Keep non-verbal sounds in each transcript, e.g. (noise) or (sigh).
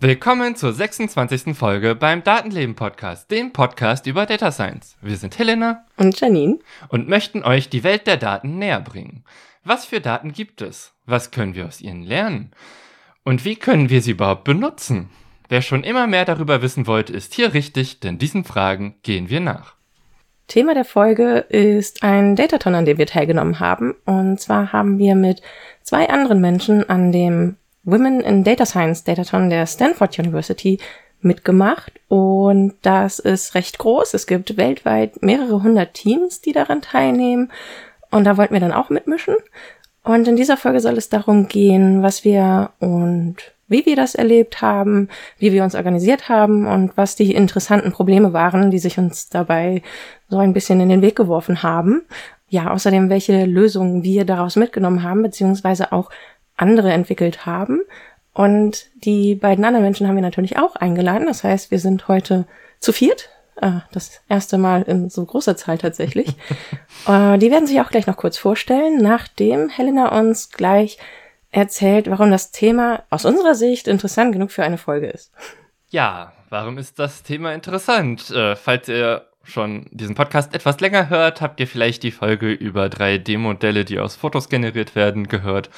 Willkommen zur 26. Folge beim Datenleben Podcast, dem Podcast über Data Science. Wir sind Helena und Janine und möchten euch die Welt der Daten näher bringen. Was für Daten gibt es? Was können wir aus ihnen lernen? Und wie können wir sie überhaupt benutzen? Wer schon immer mehr darüber wissen wollte, ist hier richtig, denn diesen Fragen gehen wir nach. Thema der Folge ist ein Dataton, an dem wir teilgenommen haben. Und zwar haben wir mit zwei anderen Menschen an dem Women in Data Science Dataton der Stanford University mitgemacht und das ist recht groß. Es gibt weltweit mehrere hundert Teams, die daran teilnehmen und da wollten wir dann auch mitmischen. Und in dieser Folge soll es darum gehen, was wir und wie wir das erlebt haben, wie wir uns organisiert haben und was die interessanten Probleme waren, die sich uns dabei so ein bisschen in den Weg geworfen haben. Ja, außerdem, welche Lösungen wir daraus mitgenommen haben, beziehungsweise auch andere entwickelt haben. Und die beiden anderen Menschen haben wir natürlich auch eingeladen. Das heißt, wir sind heute zu viert. Äh, das erste Mal in so großer Zahl tatsächlich. (laughs) äh, die werden sich auch gleich noch kurz vorstellen, nachdem Helena uns gleich erzählt, warum das Thema aus unserer Sicht interessant genug für eine Folge ist. Ja, warum ist das Thema interessant? Äh, falls ihr schon diesen Podcast etwas länger hört, habt ihr vielleicht die Folge über 3D-Modelle, die aus Fotos generiert werden, gehört.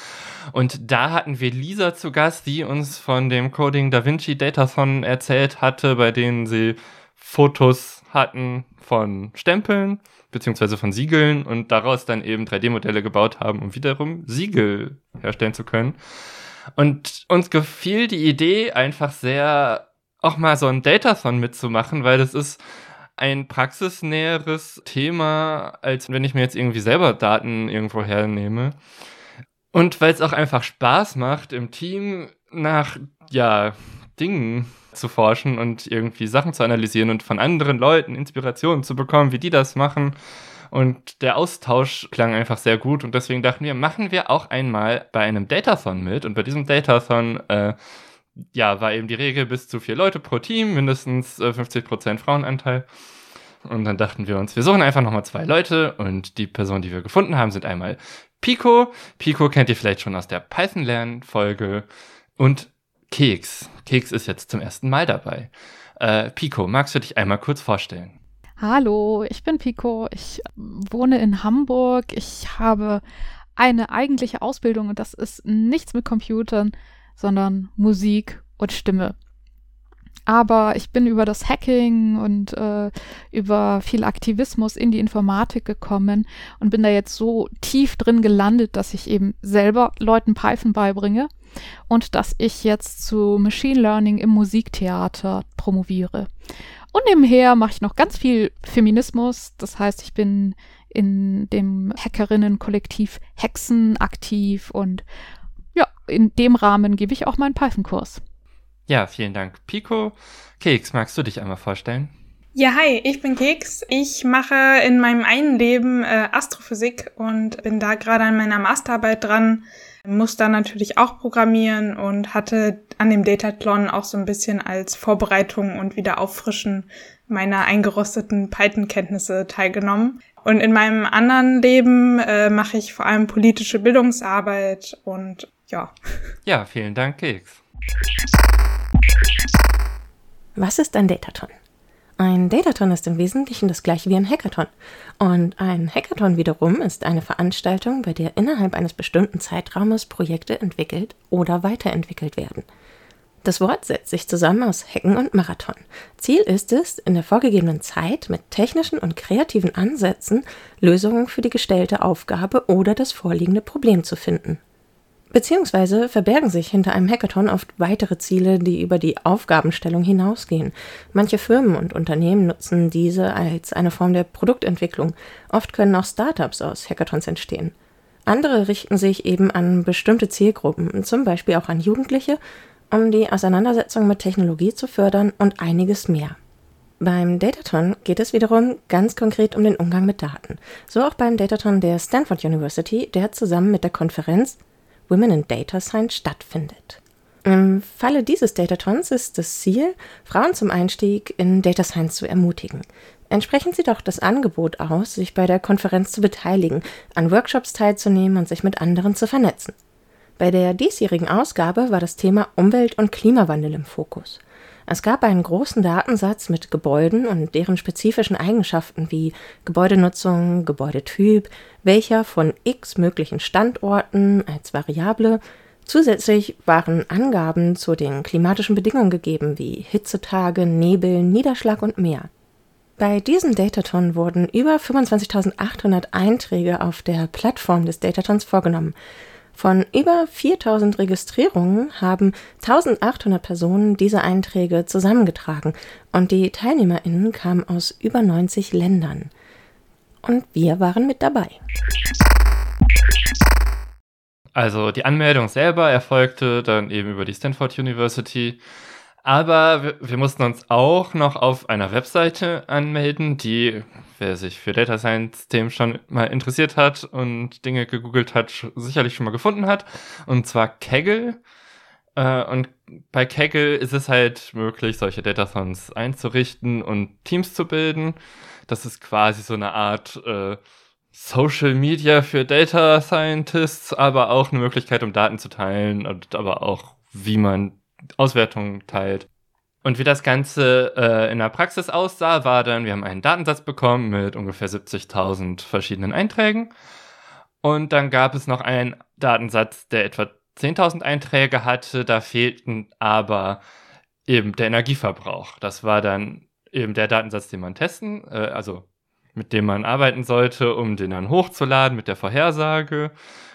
Und da hatten wir Lisa zu Gast, die uns von dem Coding Da Vinci Datathon erzählt hatte, bei denen sie Fotos hatten von Stempeln beziehungsweise von Siegeln und daraus dann eben 3D-Modelle gebaut haben, um wiederum Siegel herstellen zu können. Und uns gefiel die Idee einfach sehr, auch mal so ein Datathon mitzumachen, weil das ist ein praxisnäheres Thema, als wenn ich mir jetzt irgendwie selber Daten irgendwo hernehme. Und weil es auch einfach Spaß macht, im Team nach, ja, Dingen zu forschen und irgendwie Sachen zu analysieren und von anderen Leuten Inspirationen zu bekommen, wie die das machen. Und der Austausch klang einfach sehr gut und deswegen dachten wir, machen wir auch einmal bei einem Datathon mit. Und bei diesem Datathon äh, ja, war eben die Regel bis zu vier Leute pro Team, mindestens äh, 50% Frauenanteil. Und dann dachten wir uns, wir suchen einfach nochmal zwei Leute und die Personen, die wir gefunden haben, sind einmal Pico. Pico kennt ihr vielleicht schon aus der Python-Lern-Folge und Keks. Keks ist jetzt zum ersten Mal dabei. Äh, Pico, magst du dich einmal kurz vorstellen? Hallo, ich bin Pico. Ich wohne in Hamburg. Ich habe eine eigentliche Ausbildung und das ist nichts mit Computern, sondern Musik und Stimme. Aber ich bin über das Hacking und äh, über viel Aktivismus in die Informatik gekommen und bin da jetzt so tief drin gelandet, dass ich eben selber Leuten Python beibringe und dass ich jetzt zu Machine Learning im Musiktheater promoviere. Und nebenher mache ich noch ganz viel Feminismus. Das heißt, ich bin in dem Hackerinnen-Kollektiv Hexen aktiv und ja, in dem Rahmen gebe ich auch meinen Python-Kurs. Ja, vielen Dank, Pico. Keks, magst du dich einmal vorstellen? Ja, hi, ich bin Keks. Ich mache in meinem einen Leben äh, Astrophysik und bin da gerade an meiner Masterarbeit dran, muss da natürlich auch programmieren und hatte an dem Datathlon auch so ein bisschen als Vorbereitung und wieder auffrischen meiner eingerosteten Python-Kenntnisse teilgenommen. Und in meinem anderen Leben äh, mache ich vor allem politische Bildungsarbeit und ja. Ja, vielen Dank, Keks. Was ist ein Dataton? Ein Dataton ist im Wesentlichen das gleiche wie ein Hackathon. Und ein Hackathon wiederum ist eine Veranstaltung, bei der innerhalb eines bestimmten Zeitraumes Projekte entwickelt oder weiterentwickelt werden. Das Wort setzt sich zusammen aus Hacken und Marathon. Ziel ist es, in der vorgegebenen Zeit mit technischen und kreativen Ansätzen Lösungen für die gestellte Aufgabe oder das vorliegende Problem zu finden. Beziehungsweise verbergen sich hinter einem Hackathon oft weitere Ziele, die über die Aufgabenstellung hinausgehen. Manche Firmen und Unternehmen nutzen diese als eine Form der Produktentwicklung. Oft können auch Startups aus Hackathons entstehen. Andere richten sich eben an bestimmte Zielgruppen, zum Beispiel auch an Jugendliche, um die Auseinandersetzung mit Technologie zu fördern und einiges mehr. Beim Datathon geht es wiederum ganz konkret um den Umgang mit Daten. So auch beim Datathon der Stanford University, der zusammen mit der Konferenz Women in Data Science stattfindet. Im Falle dieses Datatons ist das Ziel, Frauen zum Einstieg in Data Science zu ermutigen. Entsprechend sieht auch das Angebot aus, sich bei der Konferenz zu beteiligen, an Workshops teilzunehmen und sich mit anderen zu vernetzen. Bei der diesjährigen Ausgabe war das Thema Umwelt- und Klimawandel im Fokus. Es gab einen großen Datensatz mit Gebäuden und deren spezifischen Eigenschaften wie Gebäudenutzung, Gebäudetyp, welcher von x möglichen Standorten als Variable Zusätzlich waren Angaben zu den klimatischen Bedingungen gegeben, wie Hitzetage, Nebel, Niederschlag und mehr. Bei diesem Dataton wurden über 25.800 Einträge auf der Plattform des Datatons vorgenommen. Von über 4000 Registrierungen haben 1800 Personen diese Einträge zusammengetragen und die TeilnehmerInnen kamen aus über 90 Ländern. Und wir waren mit dabei. Also die Anmeldung selber erfolgte dann eben über die Stanford University. Aber wir, wir, mussten uns auch noch auf einer Webseite anmelden, die, wer sich für Data Science Themen schon mal interessiert hat und Dinge gegoogelt hat, sicherlich schon mal gefunden hat. Und zwar Kaggle. Äh, und bei Kaggle ist es halt möglich, solche Datasons einzurichten und Teams zu bilden. Das ist quasi so eine Art äh, Social Media für Data Scientists, aber auch eine Möglichkeit, um Daten zu teilen und aber auch, wie man Auswertungen teilt. Und wie das Ganze äh, in der Praxis aussah, war dann, wir haben einen Datensatz bekommen mit ungefähr 70.000 verschiedenen Einträgen. Und dann gab es noch einen Datensatz, der etwa 10.000 Einträge hatte. Da fehlten aber eben der Energieverbrauch. Das war dann eben der Datensatz, den man testen, äh, also mit dem man arbeiten sollte, um den dann hochzuladen mit der Vorhersage.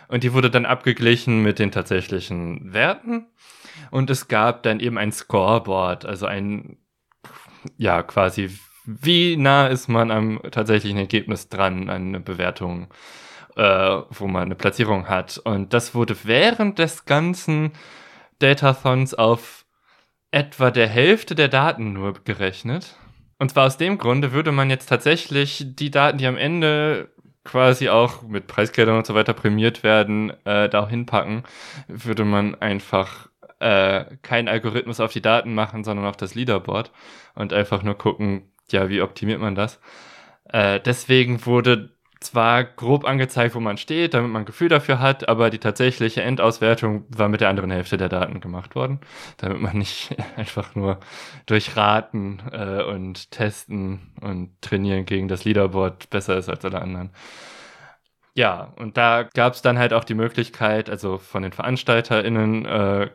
Und die wurde dann abgeglichen mit den tatsächlichen Werten. Und es gab dann eben ein Scoreboard, also ein, ja, quasi, wie nah ist man am tatsächlichen Ergebnis dran, eine Bewertung, äh, wo man eine Platzierung hat. Und das wurde während des ganzen Datathons auf etwa der Hälfte der Daten nur gerechnet. Und zwar aus dem Grunde würde man jetzt tatsächlich die Daten, die am Ende quasi auch mit Preisgeldern und so weiter prämiert werden, äh, da hinpacken, würde man einfach äh, keinen Algorithmus auf die Daten machen, sondern auf das Leaderboard und einfach nur gucken, ja, wie optimiert man das. Äh, deswegen wurde zwar grob angezeigt, wo man steht, damit man ein Gefühl dafür hat, aber die tatsächliche Endauswertung war mit der anderen Hälfte der Daten gemacht worden, damit man nicht (laughs) einfach nur durch Raten äh, und Testen und Trainieren gegen das Leaderboard besser ist als alle anderen. Ja, und da gab es dann halt auch die Möglichkeit, also von den VeranstalterInnen äh,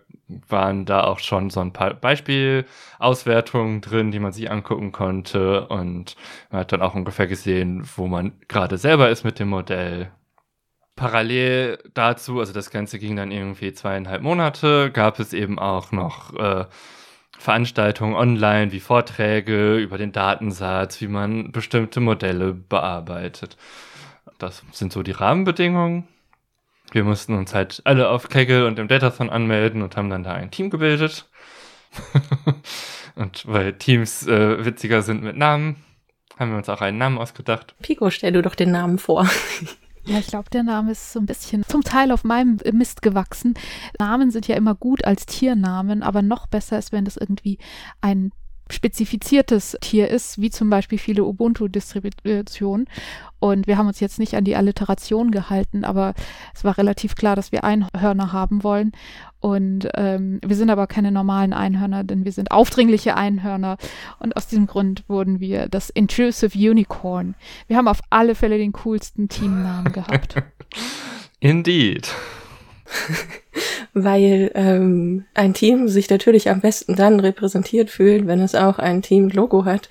waren da auch schon so ein paar Beispielauswertungen drin, die man sich angucken konnte und man hat dann auch ungefähr gesehen, wo man gerade selber ist mit dem Modell. Parallel dazu, also das Ganze ging dann irgendwie zweieinhalb Monate, gab es eben auch noch äh, Veranstaltungen online wie Vorträge über den Datensatz, wie man bestimmte Modelle bearbeitet. Das sind so die Rahmenbedingungen. Wir mussten uns halt alle auf Kaggle und im Datathon anmelden und haben dann da ein Team gebildet. (laughs) und weil Teams äh, witziger sind mit Namen, haben wir uns auch einen Namen ausgedacht. Pico, stell du doch den Namen vor. (laughs) Ja, ich glaube, der Name ist so ein bisschen zum Teil auf meinem Mist gewachsen. Namen sind ja immer gut als Tiernamen, aber noch besser ist, wenn das irgendwie ein spezifiziertes Tier ist, wie zum Beispiel viele Ubuntu-Distributionen. Und wir haben uns jetzt nicht an die Alliteration gehalten, aber es war relativ klar, dass wir Einhörner haben wollen. Und ähm, wir sind aber keine normalen Einhörner, denn wir sind aufdringliche Einhörner. Und aus diesem Grund wurden wir das Intrusive Unicorn. Wir haben auf alle Fälle den coolsten Teamnamen gehabt. (laughs) Indeed. (laughs) weil ähm, ein Team sich natürlich am besten dann repräsentiert fühlt, wenn es auch ein Team-Logo hat,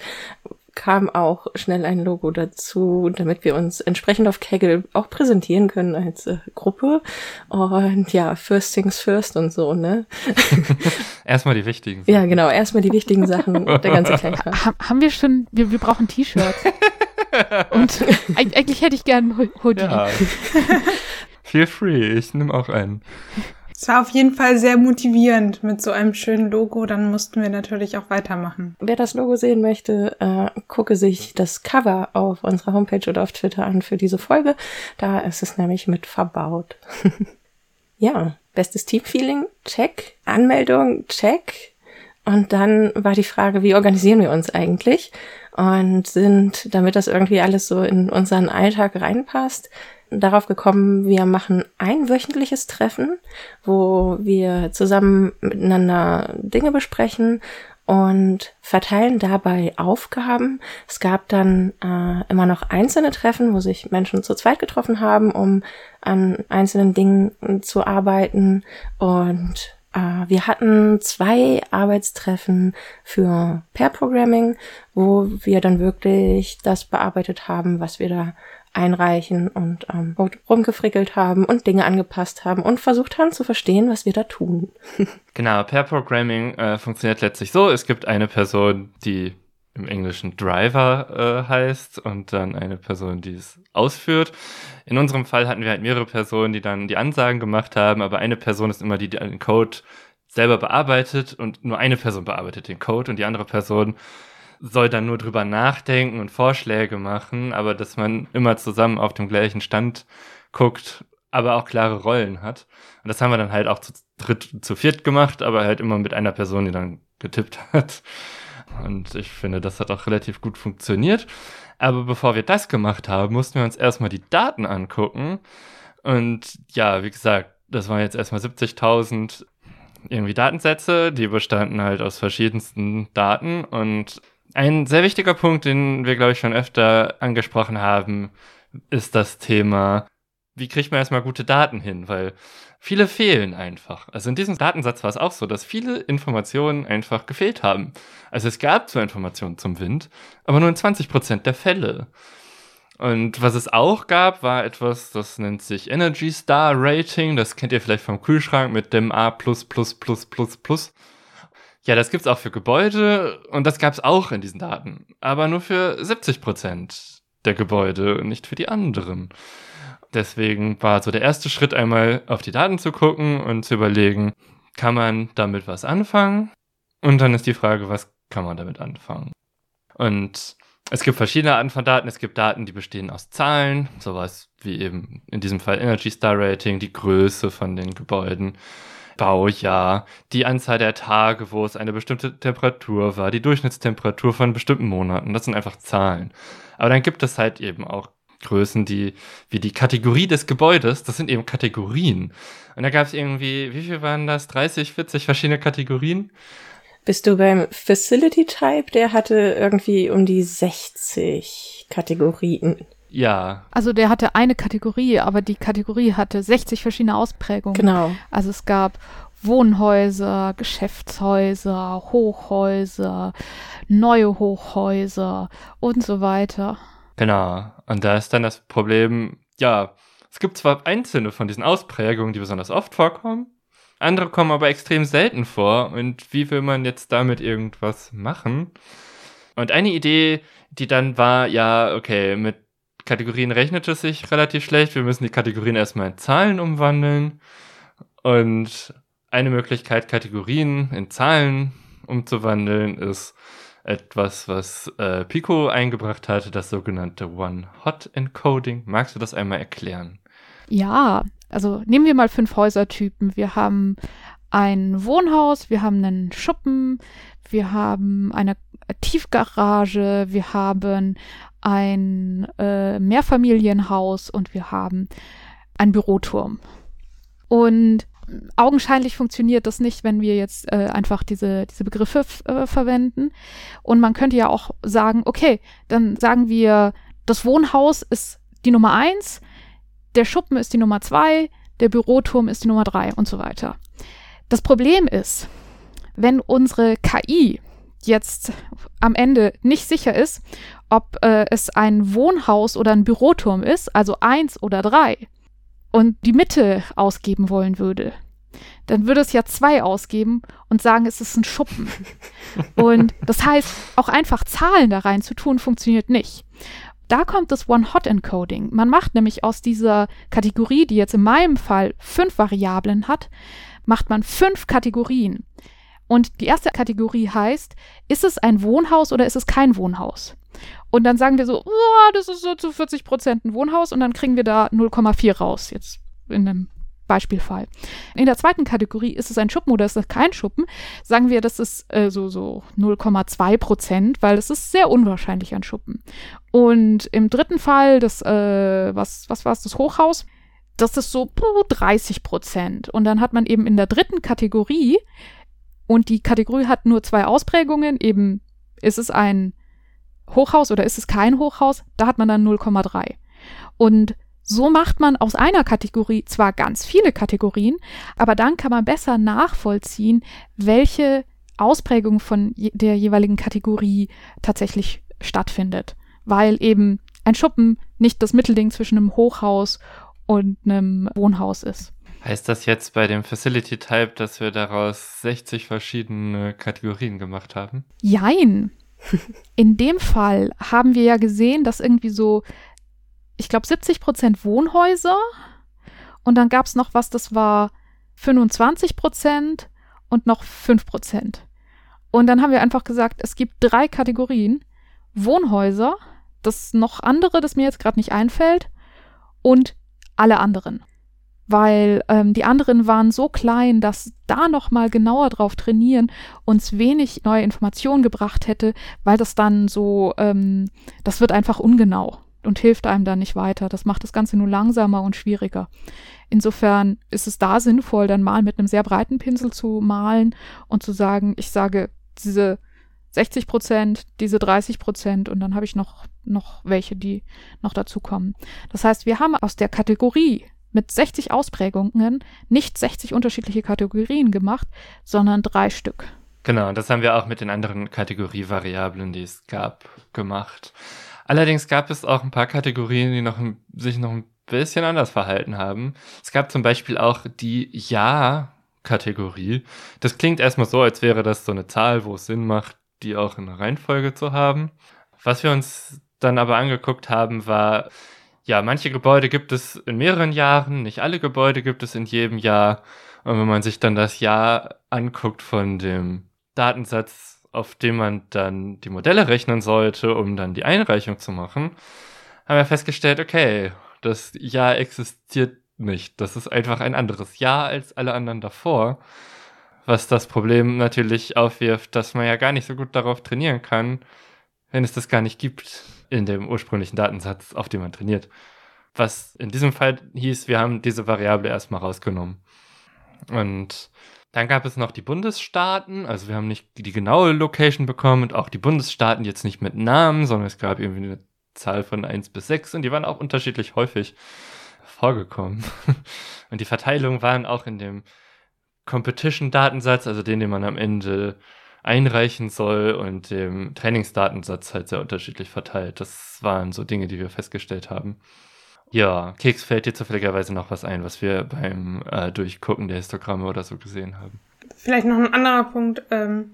kam auch schnell ein Logo dazu, damit wir uns entsprechend auf Kaggle auch präsentieren können als äh, Gruppe. Und ja, first things first und so, ne? (laughs) erstmal die wichtigen Sachen. Ja, genau, erstmal die wichtigen Sachen, der ganze (laughs) Kleinkram. Ha haben wir schon, wir, wir brauchen T-Shirts. und eigentlich hätte ich gern ein Hoodie. Ja. Feel free, ich nehme auch einen. Es war auf jeden Fall sehr motivierend mit so einem schönen Logo. Dann mussten wir natürlich auch weitermachen. Wer das Logo sehen möchte, äh, gucke sich das Cover auf unserer Homepage oder auf Twitter an für diese Folge. Da ist es nämlich mit verbaut. (laughs) ja, bestes Teamfeeling, check. Anmeldung, check. Und dann war die Frage, wie organisieren wir uns eigentlich? Und sind, damit das irgendwie alles so in unseren Alltag reinpasst, darauf gekommen, wir machen ein wöchentliches Treffen, wo wir zusammen miteinander Dinge besprechen und verteilen dabei Aufgaben. Es gab dann äh, immer noch einzelne Treffen, wo sich Menschen zu zweit getroffen haben, um an einzelnen Dingen zu arbeiten. Und äh, wir hatten zwei Arbeitstreffen für Pair Programming, wo wir dann wirklich das bearbeitet haben, was wir da einreichen und ähm, rumgefrickelt haben und Dinge angepasst haben und versucht haben zu verstehen, was wir da tun. (laughs) genau, Pair Programming äh, funktioniert letztlich so, es gibt eine Person, die im Englischen Driver äh, heißt und dann eine Person, die es ausführt. In unserem Fall hatten wir halt mehrere Personen, die dann die Ansagen gemacht haben, aber eine Person ist immer die, die den Code selber bearbeitet und nur eine Person bearbeitet den Code und die andere Person soll dann nur drüber nachdenken und Vorschläge machen, aber dass man immer zusammen auf dem gleichen Stand guckt, aber auch klare Rollen hat. Und das haben wir dann halt auch zu dritt, zu viert gemacht, aber halt immer mit einer Person, die dann getippt hat. Und ich finde, das hat auch relativ gut funktioniert. Aber bevor wir das gemacht haben, mussten wir uns erstmal die Daten angucken. Und ja, wie gesagt, das waren jetzt erstmal 70.000 irgendwie Datensätze, die bestanden halt aus verschiedensten Daten und ein sehr wichtiger Punkt, den wir, glaube ich, schon öfter angesprochen haben, ist das Thema, wie kriegt man erstmal gute Daten hin? Weil viele fehlen einfach. Also in diesem Datensatz war es auch so, dass viele Informationen einfach gefehlt haben. Also es gab zwar Informationen zum Wind, aber nur in 20 Prozent der Fälle. Und was es auch gab, war etwas, das nennt sich Energy Star Rating. Das kennt ihr vielleicht vom Kühlschrank mit dem A. Ja, das gibt's auch für Gebäude und das gab's auch in diesen Daten, aber nur für 70 Prozent der Gebäude und nicht für die anderen. Deswegen war so der erste Schritt einmal auf die Daten zu gucken und zu überlegen, kann man damit was anfangen? Und dann ist die Frage, was kann man damit anfangen? Und es gibt verschiedene Arten von Daten. Es gibt Daten, die bestehen aus Zahlen, sowas wie eben in diesem Fall Energy Star Rating, die Größe von den Gebäuden. Baujahr, die Anzahl der Tage, wo es eine bestimmte Temperatur war, die Durchschnittstemperatur von bestimmten Monaten. Das sind einfach Zahlen. Aber dann gibt es halt eben auch Größen, die, wie die Kategorie des Gebäudes, das sind eben Kategorien. Und da gab es irgendwie, wie viel waren das? 30, 40 verschiedene Kategorien? Bist du beim Facility Type? Der hatte irgendwie um die 60 Kategorien. Ja. Also der hatte eine Kategorie, aber die Kategorie hatte 60 verschiedene Ausprägungen. Genau. Also es gab Wohnhäuser, Geschäftshäuser, Hochhäuser, neue Hochhäuser und so weiter. Genau. Und da ist dann das Problem, ja, es gibt zwar einzelne von diesen Ausprägungen, die besonders oft vorkommen, andere kommen aber extrem selten vor. Und wie will man jetzt damit irgendwas machen? Und eine Idee, die dann war, ja, okay, mit Kategorien rechnet es sich relativ schlecht. Wir müssen die Kategorien erstmal in Zahlen umwandeln. Und eine Möglichkeit, Kategorien in Zahlen umzuwandeln, ist etwas, was äh, Pico eingebracht hatte, das sogenannte One-Hot-Encoding. Magst du das einmal erklären? Ja, also nehmen wir mal fünf Häusertypen. Wir haben ein Wohnhaus, wir haben einen Schuppen, wir haben eine Tiefgarage, wir haben ein äh, Mehrfamilienhaus und wir haben einen Büroturm. Und augenscheinlich funktioniert das nicht, wenn wir jetzt äh, einfach diese, diese Begriffe äh, verwenden. Und man könnte ja auch sagen, okay, dann sagen wir, das Wohnhaus ist die Nummer eins, der Schuppen ist die Nummer zwei, der Büroturm ist die Nummer drei und so weiter. Das Problem ist, wenn unsere KI jetzt am Ende nicht sicher ist, ob äh, es ein Wohnhaus oder ein Büroturm ist, also eins oder drei, und die Mitte ausgeben wollen würde, dann würde es ja zwei ausgeben und sagen, es ist ein Schuppen. (laughs) und das heißt, auch einfach Zahlen da rein zu tun, funktioniert nicht. Da kommt das One-Hot-Encoding. Man macht nämlich aus dieser Kategorie, die jetzt in meinem Fall fünf Variablen hat, macht man fünf Kategorien. Und die erste Kategorie heißt, ist es ein Wohnhaus oder ist es kein Wohnhaus? Und dann sagen wir so, oh, das ist so zu 40 Prozent ein Wohnhaus und dann kriegen wir da 0,4 raus, jetzt in einem Beispielfall. In der zweiten Kategorie ist es ein Schuppen oder ist es kein Schuppen. Sagen wir, das ist äh, so, so 0,2 Prozent, weil es ist sehr unwahrscheinlich ein Schuppen. Und im dritten Fall, das, äh, was, was war es, das Hochhaus, das ist so 30 Prozent. Und dann hat man eben in der dritten Kategorie, und die Kategorie hat nur zwei Ausprägungen, eben ist es ein Hochhaus oder ist es kein Hochhaus, da hat man dann 0,3. Und so macht man aus einer Kategorie zwar ganz viele Kategorien, aber dann kann man besser nachvollziehen, welche Ausprägung von der jeweiligen Kategorie tatsächlich stattfindet, weil eben ein Schuppen nicht das Mittelding zwischen einem Hochhaus und einem Wohnhaus ist. Heißt das jetzt bei dem Facility Type, dass wir daraus 60 verschiedene Kategorien gemacht haben? Jein. (laughs) In dem Fall haben wir ja gesehen, dass irgendwie so ich glaube, 70 Prozent Wohnhäuser. Und dann gab es noch was, das war 25 Prozent und noch 5 Prozent. Und dann haben wir einfach gesagt, es gibt drei Kategorien. Wohnhäuser, das noch andere, das mir jetzt gerade nicht einfällt, und alle anderen. Weil ähm, die anderen waren so klein, dass da nochmal genauer drauf trainieren uns wenig neue Informationen gebracht hätte, weil das dann so, ähm, das wird einfach ungenau und hilft einem dann nicht weiter. Das macht das Ganze nur langsamer und schwieriger. Insofern ist es da sinnvoll, dann mal mit einem sehr breiten Pinsel zu malen und zu sagen, ich sage diese 60 Prozent, diese 30 Prozent und dann habe ich noch, noch welche, die noch dazu kommen. Das heißt, wir haben aus der Kategorie mit 60 Ausprägungen nicht 60 unterschiedliche Kategorien gemacht, sondern drei Stück. Genau, das haben wir auch mit den anderen Kategorievariablen, die es gab, gemacht. Allerdings gab es auch ein paar Kategorien, die noch, sich noch ein bisschen anders verhalten haben. Es gab zum Beispiel auch die Ja-Kategorie. Das klingt erstmal so, als wäre das so eine Zahl, wo es Sinn macht, die auch in der Reihenfolge zu haben. Was wir uns dann aber angeguckt haben, war, ja, manche Gebäude gibt es in mehreren Jahren, nicht alle Gebäude gibt es in jedem Jahr. Und wenn man sich dann das Jahr anguckt von dem Datensatz auf dem man dann die Modelle rechnen sollte, um dann die Einreichung zu machen, haben wir festgestellt, okay, das Jahr existiert nicht. Das ist einfach ein anderes Jahr als alle anderen davor. Was das Problem natürlich aufwirft, dass man ja gar nicht so gut darauf trainieren kann, wenn es das gar nicht gibt in dem ursprünglichen Datensatz, auf dem man trainiert. Was in diesem Fall hieß, wir haben diese Variable erstmal rausgenommen. Und dann gab es noch die Bundesstaaten, also wir haben nicht die genaue Location bekommen und auch die Bundesstaaten jetzt nicht mit Namen, sondern es gab irgendwie eine Zahl von 1 bis 6 und die waren auch unterschiedlich häufig vorgekommen. (laughs) Und die Verteilungen waren auch in dem Competition-Datensatz, also den, den man am Ende einreichen soll und dem Trainingsdatensatz halt sehr unterschiedlich verteilt. Das waren so Dinge, die wir festgestellt haben. Ja, Keks, fällt dir zufälligerweise noch was ein, was wir beim äh, Durchgucken der Histogramme oder so gesehen haben? Vielleicht noch ein anderer Punkt, ähm,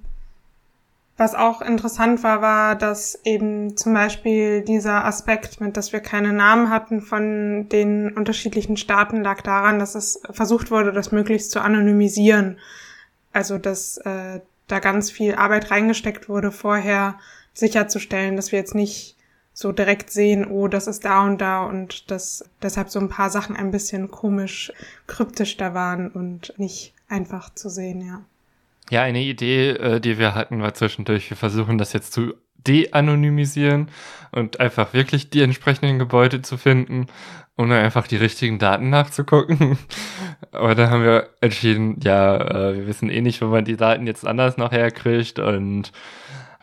was auch interessant war, war, dass eben zum Beispiel dieser Aspekt mit, dass wir keine Namen hatten von den unterschiedlichen Staaten, lag daran, dass es versucht wurde, das möglichst zu anonymisieren. Also, dass äh, da ganz viel Arbeit reingesteckt wurde, vorher sicherzustellen, dass wir jetzt nicht so direkt sehen, oh, das ist da und da und dass deshalb so ein paar Sachen ein bisschen komisch kryptisch da waren und nicht einfach zu sehen, ja. Ja, eine Idee, äh, die wir hatten, war zwischendurch, wir versuchen das jetzt zu de-anonymisieren und einfach wirklich die entsprechenden Gebäude zu finden, ohne einfach die richtigen Daten nachzugucken. (laughs) Aber da haben wir entschieden, ja, äh, wir wissen eh nicht, wo man die Daten jetzt anders noch herkriegt und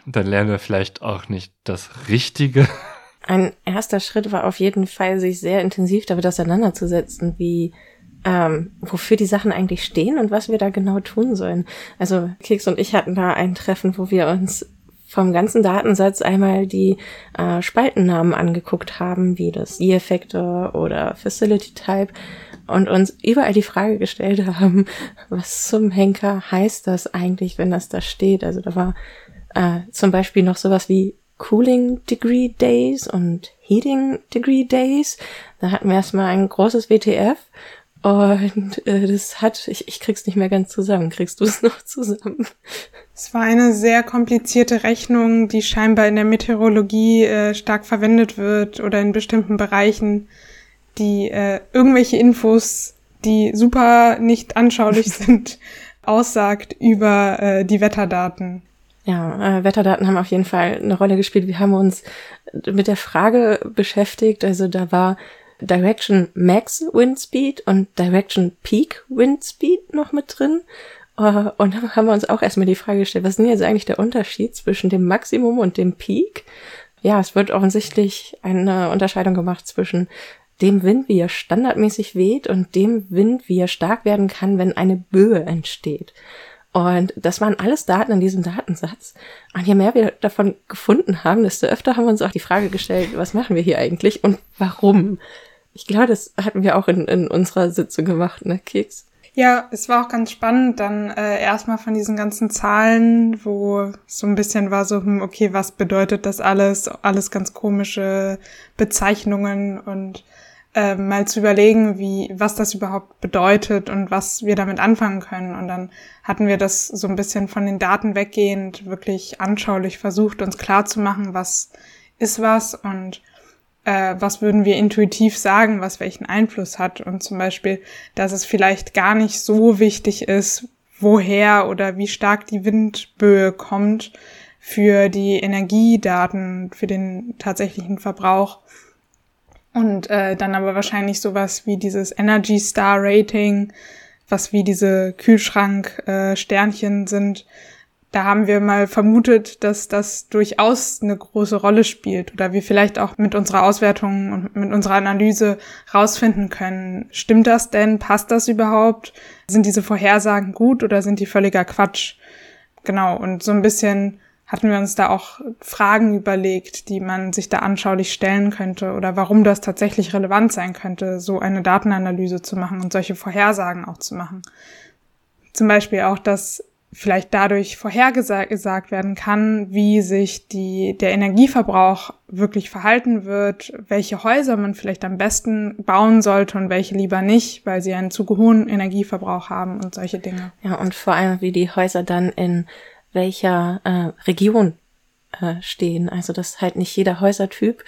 dann lernen wir vielleicht auch nicht das Richtige. (laughs) Ein erster Schritt war auf jeden Fall, sich sehr intensiv damit auseinanderzusetzen, wie ähm, wofür die Sachen eigentlich stehen und was wir da genau tun sollen. Also Keks und ich hatten da ein Treffen, wo wir uns vom ganzen Datensatz einmal die äh, Spaltennamen angeguckt haben, wie das E-Effektor oder Facility Type und uns überall die Frage gestellt haben, (laughs) was zum Henker heißt das eigentlich, wenn das da steht? Also da war äh, zum Beispiel noch sowas wie Cooling Degree Days und Heating Degree Days. Da hatten wir erstmal ein großes WTF und äh, das hat, ich, ich krieg's nicht mehr ganz zusammen. Kriegst du es (laughs) noch zusammen? Es war eine sehr komplizierte Rechnung, die scheinbar in der Meteorologie äh, stark verwendet wird oder in bestimmten Bereichen, die äh, irgendwelche Infos die super nicht anschaulich (laughs) sind, aussagt über äh, die Wetterdaten. Ja, äh, Wetterdaten haben auf jeden Fall eine Rolle gespielt. Wir haben uns mit der Frage beschäftigt. Also da war Direction Max Wind Speed und Direction Peak Wind Speed noch mit drin. Uh, und dann haben wir uns auch erstmal die Frage gestellt, was ist denn jetzt eigentlich der Unterschied zwischen dem Maximum und dem Peak? Ja, es wird offensichtlich eine Unterscheidung gemacht zwischen dem Wind, wie er standardmäßig weht und dem Wind, wie er stark werden kann, wenn eine Böe entsteht. Und das waren alles Daten in diesem Datensatz. Und je mehr wir davon gefunden haben, desto öfter haben wir uns auch die Frage gestellt, was machen wir hier eigentlich und warum? Ich glaube, das hatten wir auch in, in unserer Sitzung gemacht, ne, Keks? Ja, es war auch ganz spannend, dann äh, erstmal von diesen ganzen Zahlen, wo so ein bisschen war so, hm, okay, was bedeutet das alles? Alles ganz komische Bezeichnungen und äh, mal zu überlegen, wie, was das überhaupt bedeutet und was wir damit anfangen können. Und dann hatten wir das so ein bisschen von den Daten weggehend wirklich anschaulich versucht, uns klar zu machen, was ist was und äh, was würden wir intuitiv sagen, was welchen Einfluss hat. Und zum Beispiel, dass es vielleicht gar nicht so wichtig ist, woher oder wie stark die Windböe kommt für die Energiedaten, für den tatsächlichen Verbrauch. Und äh, dann aber wahrscheinlich sowas wie dieses Energy Star Rating, was wie diese Kühlschrank-Sternchen äh, sind, da haben wir mal vermutet, dass das durchaus eine große Rolle spielt oder wir vielleicht auch mit unserer Auswertung und mit unserer Analyse rausfinden können, stimmt das denn, passt das überhaupt, sind diese Vorhersagen gut oder sind die völliger Quatsch? Genau, und so ein bisschen hatten wir uns da auch Fragen überlegt, die man sich da anschaulich stellen könnte oder warum das tatsächlich relevant sein könnte, so eine Datenanalyse zu machen und solche Vorhersagen auch zu machen. Zum Beispiel auch, dass vielleicht dadurch vorhergesagt werden kann, wie sich die, der Energieverbrauch wirklich verhalten wird, welche Häuser man vielleicht am besten bauen sollte und welche lieber nicht, weil sie einen zu hohen Energieverbrauch haben und solche Dinge. Ja, und vor allem, wie die Häuser dann in welcher äh, Region äh, stehen. Also, dass halt nicht jeder Häusertyp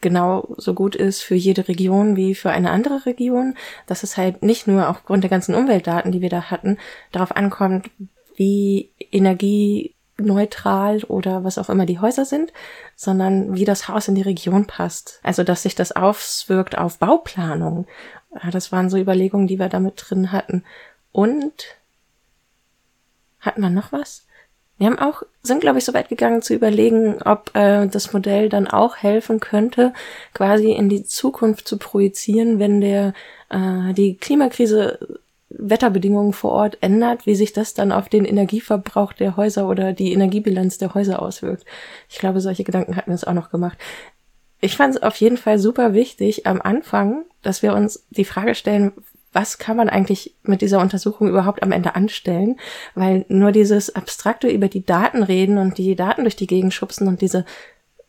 genau so gut ist für jede Region wie für eine andere Region, dass es halt nicht nur aufgrund der ganzen Umweltdaten, die wir da hatten, darauf ankommt, wie energieneutral oder was auch immer die Häuser sind, sondern wie das Haus in die Region passt. Also, dass sich das auswirkt auf Bauplanung. Das waren so Überlegungen, die wir damit drin hatten. Und hatten wir noch was? Wir haben auch, sind glaube ich so weit gegangen zu überlegen, ob äh, das Modell dann auch helfen könnte, quasi in die Zukunft zu projizieren, wenn der äh, die Klimakrise Wetterbedingungen vor Ort ändert, wie sich das dann auf den Energieverbrauch der Häuser oder die Energiebilanz der Häuser auswirkt. Ich glaube, solche Gedanken hatten wir uns auch noch gemacht. Ich fand es auf jeden Fall super wichtig am Anfang, dass wir uns die Frage stellen, was kann man eigentlich mit dieser Untersuchung überhaupt am Ende anstellen? Weil nur dieses abstrakte über die Daten reden und die Daten durch die Gegend schubsen und diese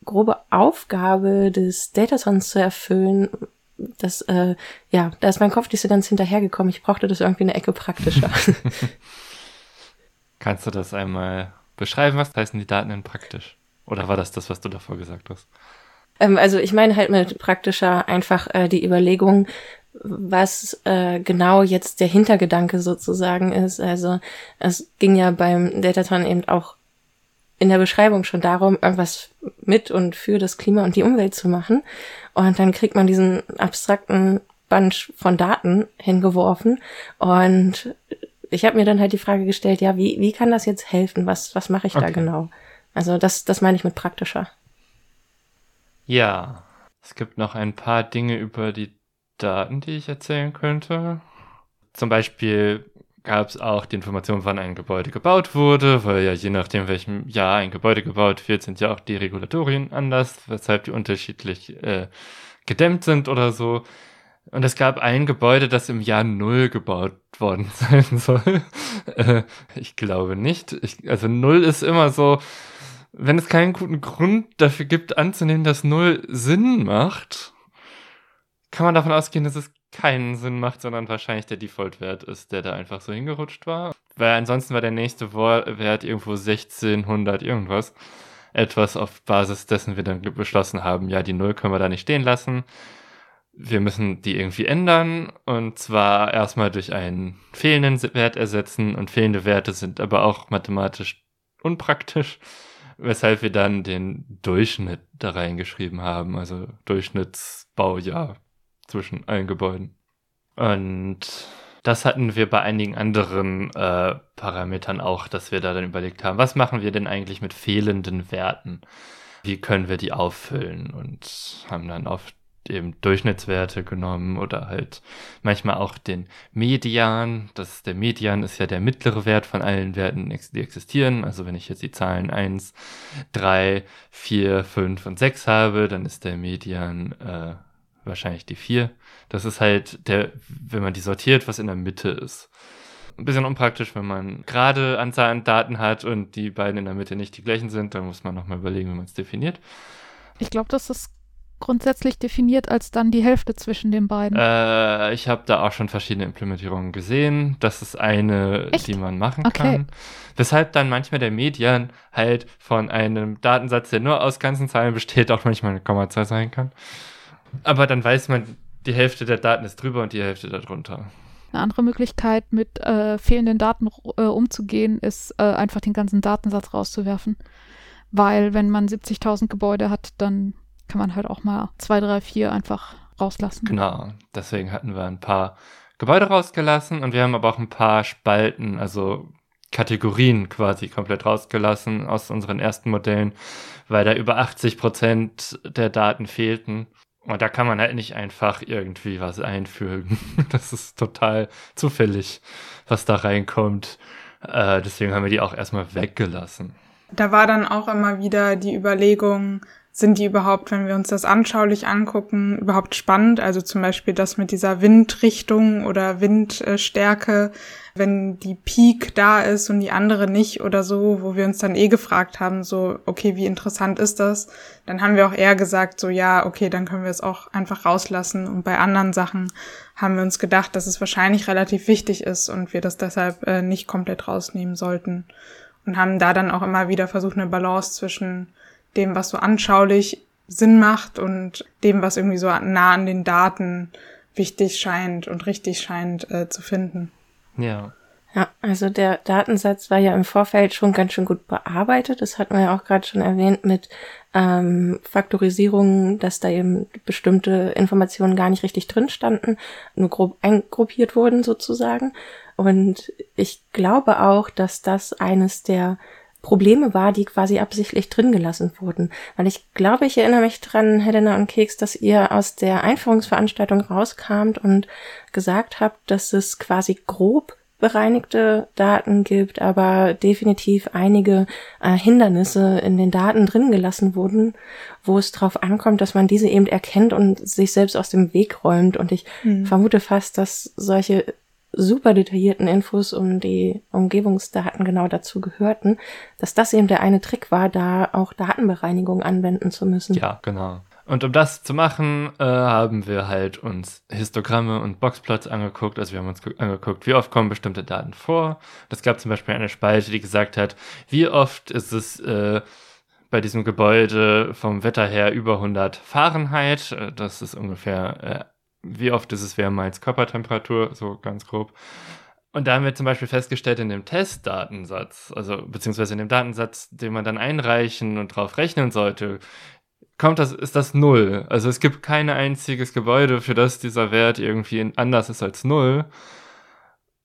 grobe Aufgabe des Datasons zu erfüllen, das, äh, ja, da ist mein Kopf nicht so ganz hinterhergekommen. Ich brauchte das irgendwie eine Ecke praktischer. (laughs) (laughs) Kannst du das einmal beschreiben? Was heißen die Daten denn praktisch? Oder war das das, was du davor gesagt hast? Ähm, also ich meine halt mit praktischer einfach äh, die Überlegung, was äh, genau jetzt der Hintergedanke sozusagen ist. Also es ging ja beim Dataton eben auch in der Beschreibung schon darum, irgendwas mit und für das Klima und die Umwelt zu machen. Und dann kriegt man diesen abstrakten Bunch von Daten hingeworfen. Und ich habe mir dann halt die Frage gestellt, ja, wie, wie kann das jetzt helfen? Was, was mache ich okay. da genau? Also das, das meine ich mit praktischer. Ja, es gibt noch ein paar Dinge über die Daten, die ich erzählen könnte. Zum Beispiel gab es auch die Information, wann ein Gebäude gebaut wurde, weil ja je nachdem, welchem Jahr ein Gebäude gebaut wird, sind ja auch die Regulatorien anders, weshalb die unterschiedlich äh, gedämmt sind oder so. Und es gab ein Gebäude, das im Jahr Null gebaut worden (laughs) sein soll. äh, ich glaube nicht. Ich, also Null ist immer so, wenn es keinen guten Grund dafür gibt, anzunehmen, dass Null Sinn macht, kann man davon ausgehen, dass es keinen Sinn macht, sondern wahrscheinlich der Default-Wert ist, der da einfach so hingerutscht war. Weil ansonsten war der nächste Wert irgendwo 1600 irgendwas. Etwas auf Basis dessen wir dann beschlossen haben, ja, die Null können wir da nicht stehen lassen. wir müssen die irgendwie ändern und zwar erstmal durch einen fehlenden Wert ersetzen und fehlende Werte sind aber auch mathematisch unpraktisch, weshalb wir dann den Durchschnitt da reingeschrieben haben, also Durchschnittsbaujahr zwischen allen Gebäuden. Und das hatten wir bei einigen anderen äh, Parametern auch, dass wir da dann überlegt haben, was machen wir denn eigentlich mit fehlenden Werten? Wie können wir die auffüllen? Und haben dann auf eben Durchschnittswerte genommen oder halt manchmal auch den Median. Das der Median ist ja der mittlere Wert von allen Werten, die existieren. Also wenn ich jetzt die Zahlen 1, 3, 4, 5 und 6 habe, dann ist der Median äh, wahrscheinlich die 4. Das ist halt der, wenn man die sortiert, was in der Mitte ist. Ein bisschen unpraktisch, wenn man gerade Anzahl an Daten hat und die beiden in der Mitte nicht die gleichen sind, dann muss man nochmal überlegen, wie man es definiert. Ich glaube, das ist grundsätzlich definiert als dann die Hälfte zwischen den beiden. Äh, ich habe da auch schon verschiedene Implementierungen gesehen. Das ist eine, Echt? die man machen okay. kann. Weshalb dann manchmal der Median halt von einem Datensatz, der nur aus ganzen Zahlen besteht, auch manchmal eine Kommazahl sein kann. Aber dann weiß man, die Hälfte der Daten ist drüber und die Hälfte darunter. Eine andere Möglichkeit, mit äh, fehlenden Daten äh, umzugehen, ist äh, einfach den ganzen Datensatz rauszuwerfen. Weil wenn man 70.000 Gebäude hat, dann kann man halt auch mal 2, 3, 4 einfach rauslassen. Genau, deswegen hatten wir ein paar Gebäude rausgelassen und wir haben aber auch ein paar Spalten, also Kategorien quasi komplett rausgelassen aus unseren ersten Modellen, weil da über 80 Prozent der Daten fehlten. Und da kann man halt nicht einfach irgendwie was einfügen. (laughs) Das ist total zufällig, was da reinkommt. Äh, deswegen haben wir die auch erstmal weggelassen. Da war dann auch immer wieder die Überlegung, sind die überhaupt, wenn wir uns das anschaulich angucken, überhaupt spannend? Also zum Beispiel das mit dieser Windrichtung oder Windstärke, wenn die Peak da ist und die andere nicht oder so, wo wir uns dann eh gefragt haben, so, okay, wie interessant ist das? Dann haben wir auch eher gesagt, so, ja, okay, dann können wir es auch einfach rauslassen. Und bei anderen Sachen haben wir uns gedacht, dass es wahrscheinlich relativ wichtig ist und wir das deshalb äh, nicht komplett rausnehmen sollten. Und haben da dann auch immer wieder versucht, eine Balance zwischen dem, was so anschaulich Sinn macht und dem, was irgendwie so nah an den Daten wichtig scheint und richtig scheint äh, zu finden. Ja. Ja, also der Datensatz war ja im Vorfeld schon ganz schön gut bearbeitet. Das hatten wir ja auch gerade schon erwähnt mit ähm, Faktorisierung, dass da eben bestimmte Informationen gar nicht richtig drin standen, nur grob eingruppiert wurden sozusagen. Und ich glaube auch, dass das eines der Probleme war, die quasi absichtlich drin gelassen wurden. Weil ich glaube, ich erinnere mich dran, Helena und Keks, dass ihr aus der Einführungsveranstaltung rauskamt und gesagt habt, dass es quasi grob bereinigte Daten gibt, aber definitiv einige äh, Hindernisse in den Daten drin gelassen wurden, wo es darauf ankommt, dass man diese eben erkennt und sich selbst aus dem Weg räumt. Und ich mhm. vermute fast, dass solche super detaillierten Infos um die Umgebungsdaten genau dazu gehörten, dass das eben der eine Trick war, da auch Datenbereinigung anwenden zu müssen. Ja, genau. Und um das zu machen, äh, haben wir halt uns Histogramme und Boxplots angeguckt. Also wir haben uns angeguckt, wie oft kommen bestimmte Daten vor. Das gab zum Beispiel eine Spalte, die gesagt hat, wie oft ist es äh, bei diesem Gebäude vom Wetter her über 100 Fahrenheit. Äh, das ist ungefähr äh, wie oft ist es wärmer als Körpertemperatur, so ganz grob. Und da haben wir zum Beispiel festgestellt in dem Testdatensatz, also beziehungsweise in dem Datensatz, den man dann einreichen und drauf rechnen sollte, kommt das, ist das null. Also es gibt kein einziges Gebäude, für das dieser Wert irgendwie anders ist als null.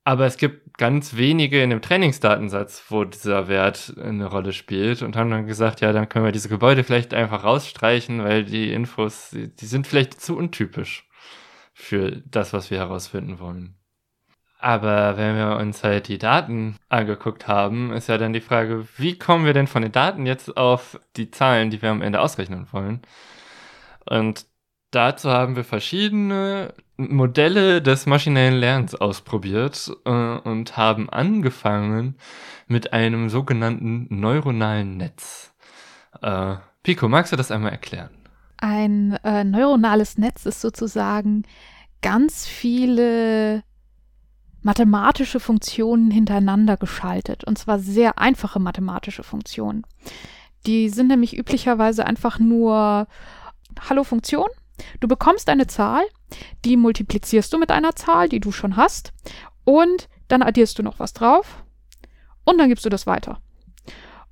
Aber es gibt ganz wenige in dem Trainingsdatensatz, wo dieser Wert eine Rolle spielt und haben dann gesagt, ja, dann können wir diese Gebäude vielleicht einfach rausstreichen, weil die Infos, die, die sind vielleicht zu untypisch für das, was wir herausfinden wollen. Aber wenn wir uns halt die Daten angeguckt haben, ist ja dann die Frage, wie kommen wir denn von den Daten jetzt auf die Zahlen, die wir am Ende ausrechnen wollen? Und dazu haben wir verschiedene Modelle des maschinellen Lernens ausprobiert äh, und haben angefangen mit einem sogenannten neuronalen Netz. Äh, Pico, magst du das einmal erklären? Ein äh, neuronales Netz ist sozusagen ganz viele mathematische Funktionen hintereinander geschaltet. Und zwar sehr einfache mathematische Funktionen. Die sind nämlich üblicherweise einfach nur Hallo Funktion Du bekommst eine Zahl, die multiplizierst du mit einer Zahl, die du schon hast, und dann addierst du noch was drauf und dann gibst du das weiter.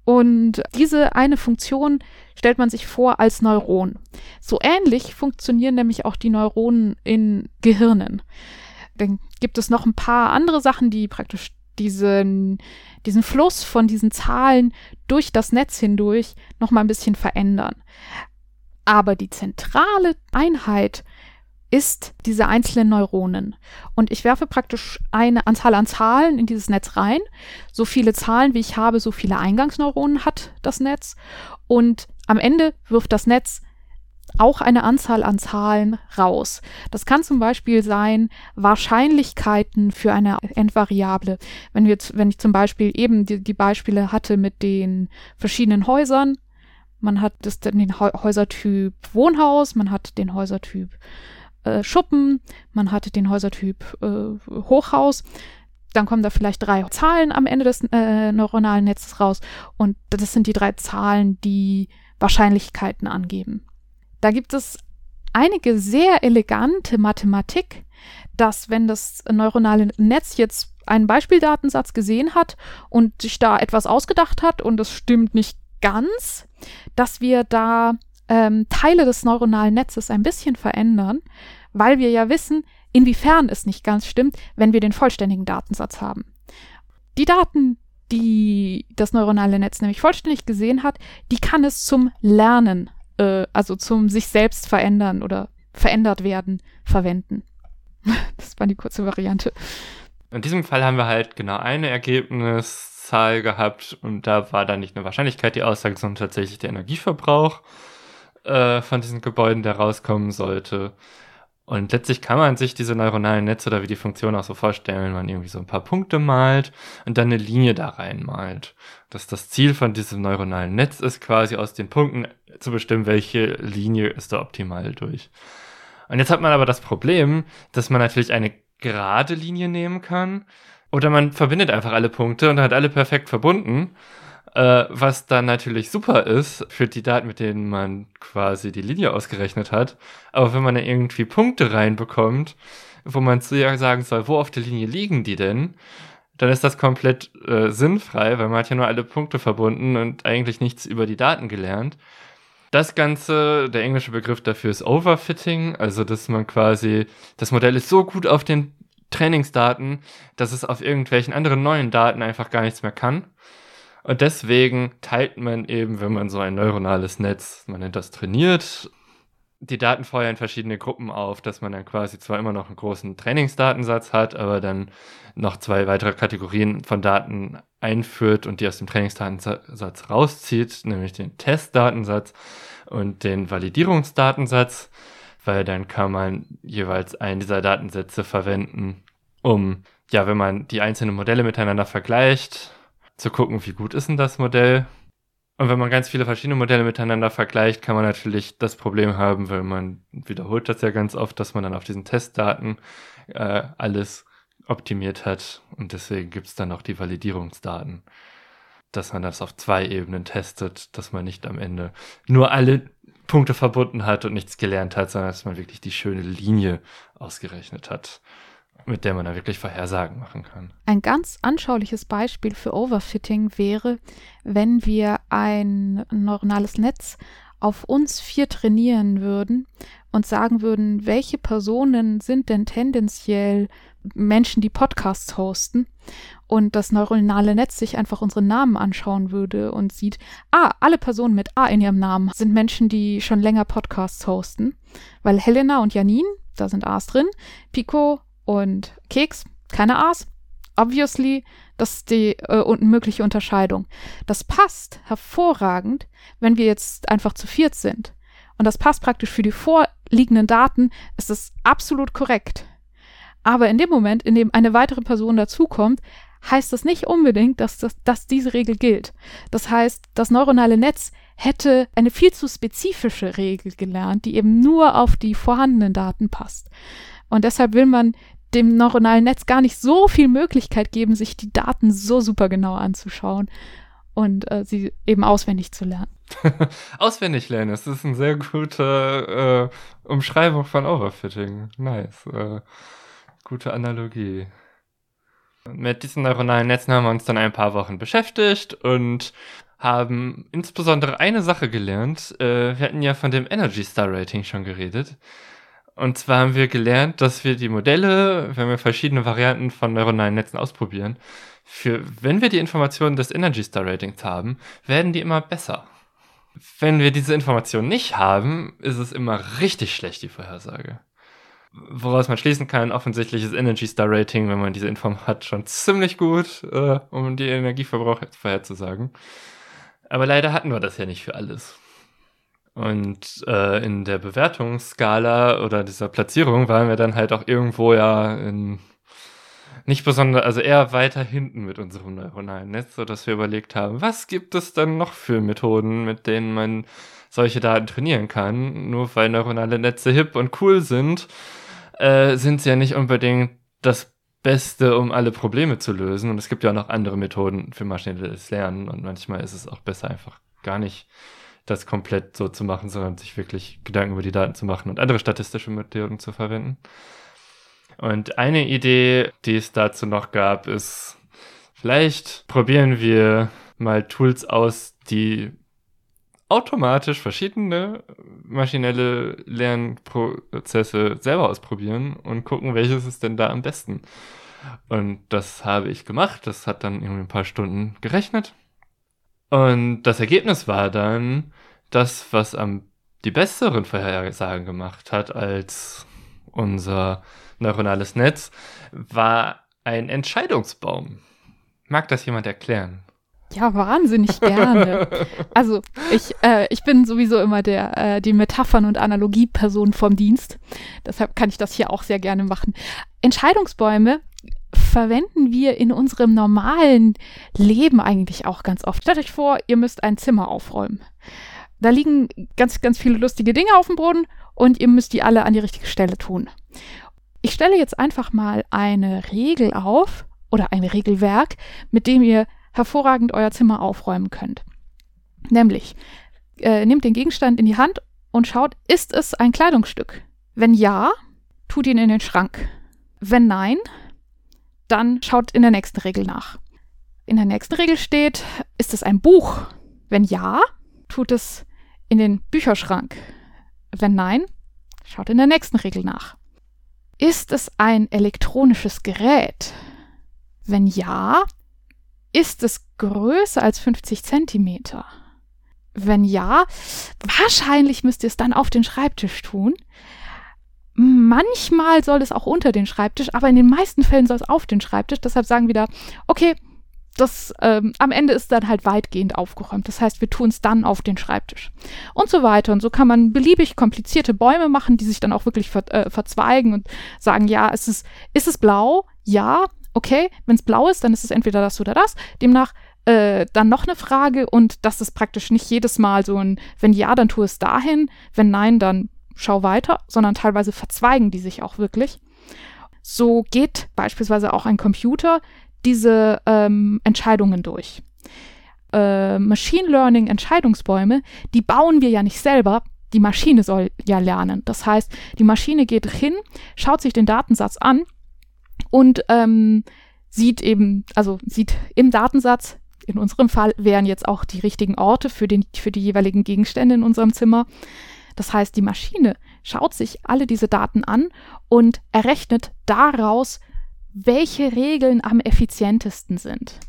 Und diese eine Funktion stellt man sich vor als Neuron. So ähnlich funktionieren nämlich auch die Neuronen in Gehirnen. Dann gibt es noch ein paar andere Sachen, die praktisch diesen, diesen Fluss von diesen Zahlen durch das Netz hindurch noch mal ein bisschen verändern. Aber die zentrale Einheit ist diese einzelnen Neuronen. Und ich werfe praktisch eine Anzahl an Zahlen in dieses Netz rein. So viele Zahlen, wie ich habe, so viele Eingangsneuronen hat das Netz. Und am Ende wirft das Netz auch eine Anzahl an Zahlen raus. Das kann zum Beispiel sein Wahrscheinlichkeiten für eine Endvariable. Wenn, wir, wenn ich zum Beispiel eben die, die Beispiele hatte mit den verschiedenen Häusern, man hat das, den Häusertyp Wohnhaus, man hat den Häusertyp äh, Schuppen, man hatte den Häusertyp äh, Hochhaus. Dann kommen da vielleicht drei Zahlen am Ende des äh, neuronalen Netzes raus. Und das sind die drei Zahlen, die Wahrscheinlichkeiten angeben. Da gibt es einige sehr elegante Mathematik, dass wenn das neuronale Netz jetzt einen Beispieldatensatz gesehen hat und sich da etwas ausgedacht hat und es stimmt nicht ganz, dass wir da ähm, Teile des neuronalen Netzes ein bisschen verändern, weil wir ja wissen, inwiefern es nicht ganz stimmt, wenn wir den vollständigen Datensatz haben. Die Daten, die das neuronale Netz nämlich vollständig gesehen hat, die kann es zum Lernen, äh, also zum sich selbst verändern oder verändert werden, verwenden. (laughs) das war die kurze Variante. In diesem Fall haben wir halt genau eine Ergebniszahl gehabt und da war dann nicht eine Wahrscheinlichkeit die Aussage, sondern tatsächlich der Energieverbrauch äh, von diesen Gebäuden, der rauskommen sollte. Und letztlich kann man sich diese neuronalen Netze oder wie die Funktion auch so vorstellen, wenn man irgendwie so ein paar Punkte malt und dann eine Linie da reinmalt. Dass das Ziel von diesem neuronalen Netz ist, quasi aus den Punkten zu bestimmen, welche Linie ist da optimal durch. Und jetzt hat man aber das Problem, dass man natürlich eine gerade Linie nehmen kann oder man verbindet einfach alle Punkte und hat alle perfekt verbunden. Äh, was dann natürlich super ist für die Daten, mit denen man quasi die Linie ausgerechnet hat. Aber wenn man da irgendwie Punkte reinbekommt, wo man zu sagen soll, wo auf der Linie liegen die denn, dann ist das komplett äh, sinnfrei, weil man hat ja nur alle Punkte verbunden und eigentlich nichts über die Daten gelernt. Das Ganze, der englische Begriff dafür ist Overfitting, also dass man quasi, das Modell ist so gut auf den Trainingsdaten, dass es auf irgendwelchen anderen neuen Daten einfach gar nichts mehr kann. Und deswegen teilt man eben, wenn man so ein neuronales Netz, man nennt das trainiert, die Daten vorher in verschiedene Gruppen auf, dass man dann quasi zwar immer noch einen großen Trainingsdatensatz hat, aber dann noch zwei weitere Kategorien von Daten einführt und die aus dem Trainingsdatensatz rauszieht, nämlich den Testdatensatz und den Validierungsdatensatz, weil dann kann man jeweils einen dieser Datensätze verwenden, um, ja, wenn man die einzelnen Modelle miteinander vergleicht, zu gucken, wie gut ist denn das Modell. Und wenn man ganz viele verschiedene Modelle miteinander vergleicht, kann man natürlich das Problem haben, weil man wiederholt das ja ganz oft, dass man dann auf diesen Testdaten äh, alles optimiert hat. Und deswegen gibt es dann auch die Validierungsdaten, dass man das auf zwei Ebenen testet, dass man nicht am Ende nur alle Punkte verbunden hat und nichts gelernt hat, sondern dass man wirklich die schöne Linie ausgerechnet hat mit der man da wirklich Vorhersagen machen kann. Ein ganz anschauliches Beispiel für Overfitting wäre, wenn wir ein neuronales Netz auf uns vier trainieren würden und sagen würden, welche Personen sind denn tendenziell Menschen, die Podcasts hosten und das neuronale Netz sich einfach unsere Namen anschauen würde und sieht, ah, alle Personen mit A in ihrem Namen sind Menschen, die schon länger Podcasts hosten, weil Helena und Janine, da sind A's drin, Pico und Keks, keine A's. Obviously, das ist die äh, mögliche Unterscheidung. Das passt hervorragend, wenn wir jetzt einfach zu viert sind. Und das passt praktisch für die vorliegenden Daten, ist das absolut korrekt. Aber in dem Moment, in dem eine weitere Person dazukommt, heißt das nicht unbedingt, dass, das, dass diese Regel gilt. Das heißt, das neuronale Netz hätte eine viel zu spezifische Regel gelernt, die eben nur auf die vorhandenen Daten passt. Und deshalb will man dem neuronalen Netz gar nicht so viel Möglichkeit geben, sich die Daten so super genau anzuschauen und äh, sie eben auswendig zu lernen. (laughs) Auswendig lernen, das ist eine sehr gute äh, Umschreibung von Overfitting. Nice. Äh, gute Analogie. Mit diesen neuronalen Netzen haben wir uns dann ein paar Wochen beschäftigt und haben insbesondere eine Sache gelernt. Äh, wir hatten ja von dem Energy Star Rating schon geredet. Und zwar haben wir gelernt, dass wir die Modelle, wenn wir verschiedene Varianten von neuronalen Netzen ausprobieren, für, wenn wir die Informationen des Energy Star Ratings haben, werden die immer besser. Wenn wir diese Informationen nicht haben, ist es immer richtig schlecht, die Vorhersage. Woraus man schließen kann, offensichtlich ist Energy Star Rating, wenn man diese Info hat, schon ziemlich gut, äh, um die Energieverbrauch vorherzusagen. Aber leider hatten wir das ja nicht für alles. Und äh, in der Bewertungsskala oder dieser Platzierung waren wir dann halt auch irgendwo ja in nicht besonders, also eher weiter hinten mit unserem neuronalen Netz, sodass wir überlegt haben, was gibt es dann noch für Methoden, mit denen man solche Daten trainieren kann? Nur weil neuronale Netze hip und cool sind, äh, sind sie ja nicht unbedingt das Beste, um alle Probleme zu lösen. Und es gibt ja auch noch andere Methoden für maschinelles Lernen. Und manchmal ist es auch besser, einfach gar nicht das komplett so zu machen, sondern sich wirklich Gedanken über die Daten zu machen und andere statistische Methoden zu verwenden. Und eine Idee, die es dazu noch gab, ist, vielleicht probieren wir mal Tools aus, die automatisch verschiedene maschinelle Lernprozesse selber ausprobieren und gucken, welches ist denn da am besten. Und das habe ich gemacht. Das hat dann irgendwie ein paar Stunden gerechnet. Und das Ergebnis war dann das, was am die besseren Vorhersagen gemacht hat als unser neuronales Netz, war ein Entscheidungsbaum. Mag das jemand erklären? Ja, wahnsinnig gerne. (laughs) also ich, äh, ich bin sowieso immer der äh, die Metaphern- und Analogieperson vom Dienst. Deshalb kann ich das hier auch sehr gerne machen. Entscheidungsbäume verwenden wir in unserem normalen Leben eigentlich auch ganz oft. Stellt euch vor, ihr müsst ein Zimmer aufräumen. Da liegen ganz, ganz viele lustige Dinge auf dem Boden und ihr müsst die alle an die richtige Stelle tun. Ich stelle jetzt einfach mal eine Regel auf oder ein Regelwerk, mit dem ihr hervorragend euer Zimmer aufräumen könnt. Nämlich, äh, nehmt den Gegenstand in die Hand und schaut, ist es ein Kleidungsstück? Wenn ja, tut ihn in den Schrank. Wenn nein, dann schaut in der nächsten Regel nach. In der nächsten Regel steht, ist es ein Buch? Wenn ja, tut es in den Bücherschrank. Wenn nein, schaut in der nächsten Regel nach. Ist es ein elektronisches Gerät? Wenn ja, ist es größer als 50 Zentimeter? Wenn ja, wahrscheinlich müsst ihr es dann auf den Schreibtisch tun. Manchmal soll es auch unter den Schreibtisch, aber in den meisten Fällen soll es auf den Schreibtisch. Deshalb sagen wir da, okay, das ähm, am Ende ist dann halt weitgehend aufgeräumt. Das heißt, wir tun es dann auf den Schreibtisch und so weiter. Und so kann man beliebig komplizierte Bäume machen, die sich dann auch wirklich ver äh, verzweigen und sagen, ja, ist es, ist es blau? Ja, okay. Wenn es blau ist, dann ist es entweder das oder das. Demnach äh, dann noch eine Frage und das ist praktisch nicht jedes Mal so ein, wenn ja, dann tu es dahin, wenn nein, dann schau weiter, sondern teilweise verzweigen die sich auch wirklich. So geht beispielsweise auch ein Computer diese ähm, Entscheidungen durch. Äh, Machine Learning Entscheidungsbäume, die bauen wir ja nicht selber. Die Maschine soll ja lernen. Das heißt, die Maschine geht hin, schaut sich den Datensatz an und ähm, sieht eben, also sieht im Datensatz, in unserem Fall wären jetzt auch die richtigen Orte für, den, für die jeweiligen Gegenstände in unserem Zimmer. Das heißt, die Maschine schaut sich alle diese Daten an und errechnet daraus, welche Regeln am effizientesten sind.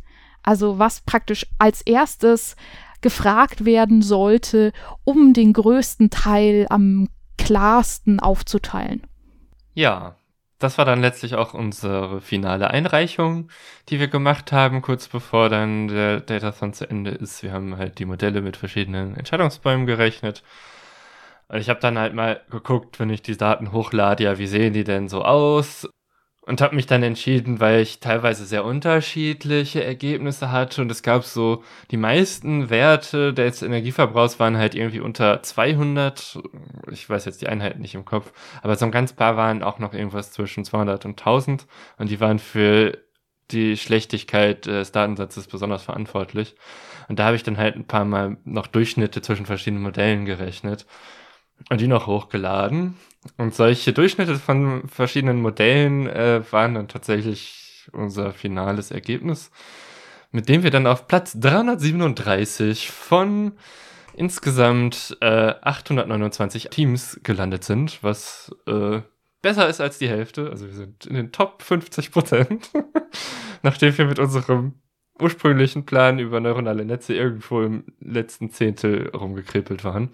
Also was praktisch als erstes gefragt werden sollte, um den größten Teil am klarsten aufzuteilen. Ja, das war dann letztlich auch unsere finale Einreichung, die wir gemacht haben, kurz bevor dann der Datathon zu Ende ist. Wir haben halt die Modelle mit verschiedenen Entscheidungsbäumen gerechnet. Und ich habe dann halt mal geguckt, wenn ich die Daten hochlade, ja, wie sehen die denn so aus? Und habe mich dann entschieden, weil ich teilweise sehr unterschiedliche Ergebnisse hatte und es gab so die meisten Werte des Energieverbrauchs waren halt irgendwie unter 200, ich weiß jetzt die Einheiten nicht im Kopf, aber so ein ganz paar waren auch noch irgendwas zwischen 200 und 1000 und die waren für die Schlechtigkeit des Datensatzes besonders verantwortlich. Und da habe ich dann halt ein paar Mal noch Durchschnitte zwischen verschiedenen Modellen gerechnet und die noch hochgeladen. Und solche Durchschnitte von verschiedenen Modellen äh, waren dann tatsächlich unser finales Ergebnis, mit dem wir dann auf Platz 337 von insgesamt äh, 829 Teams gelandet sind, was äh, besser ist als die Hälfte. Also wir sind in den Top 50 Prozent, (laughs) nachdem wir mit unserem ursprünglichen Plan über neuronale Netze irgendwo im letzten Zehntel rumgekrepelt waren,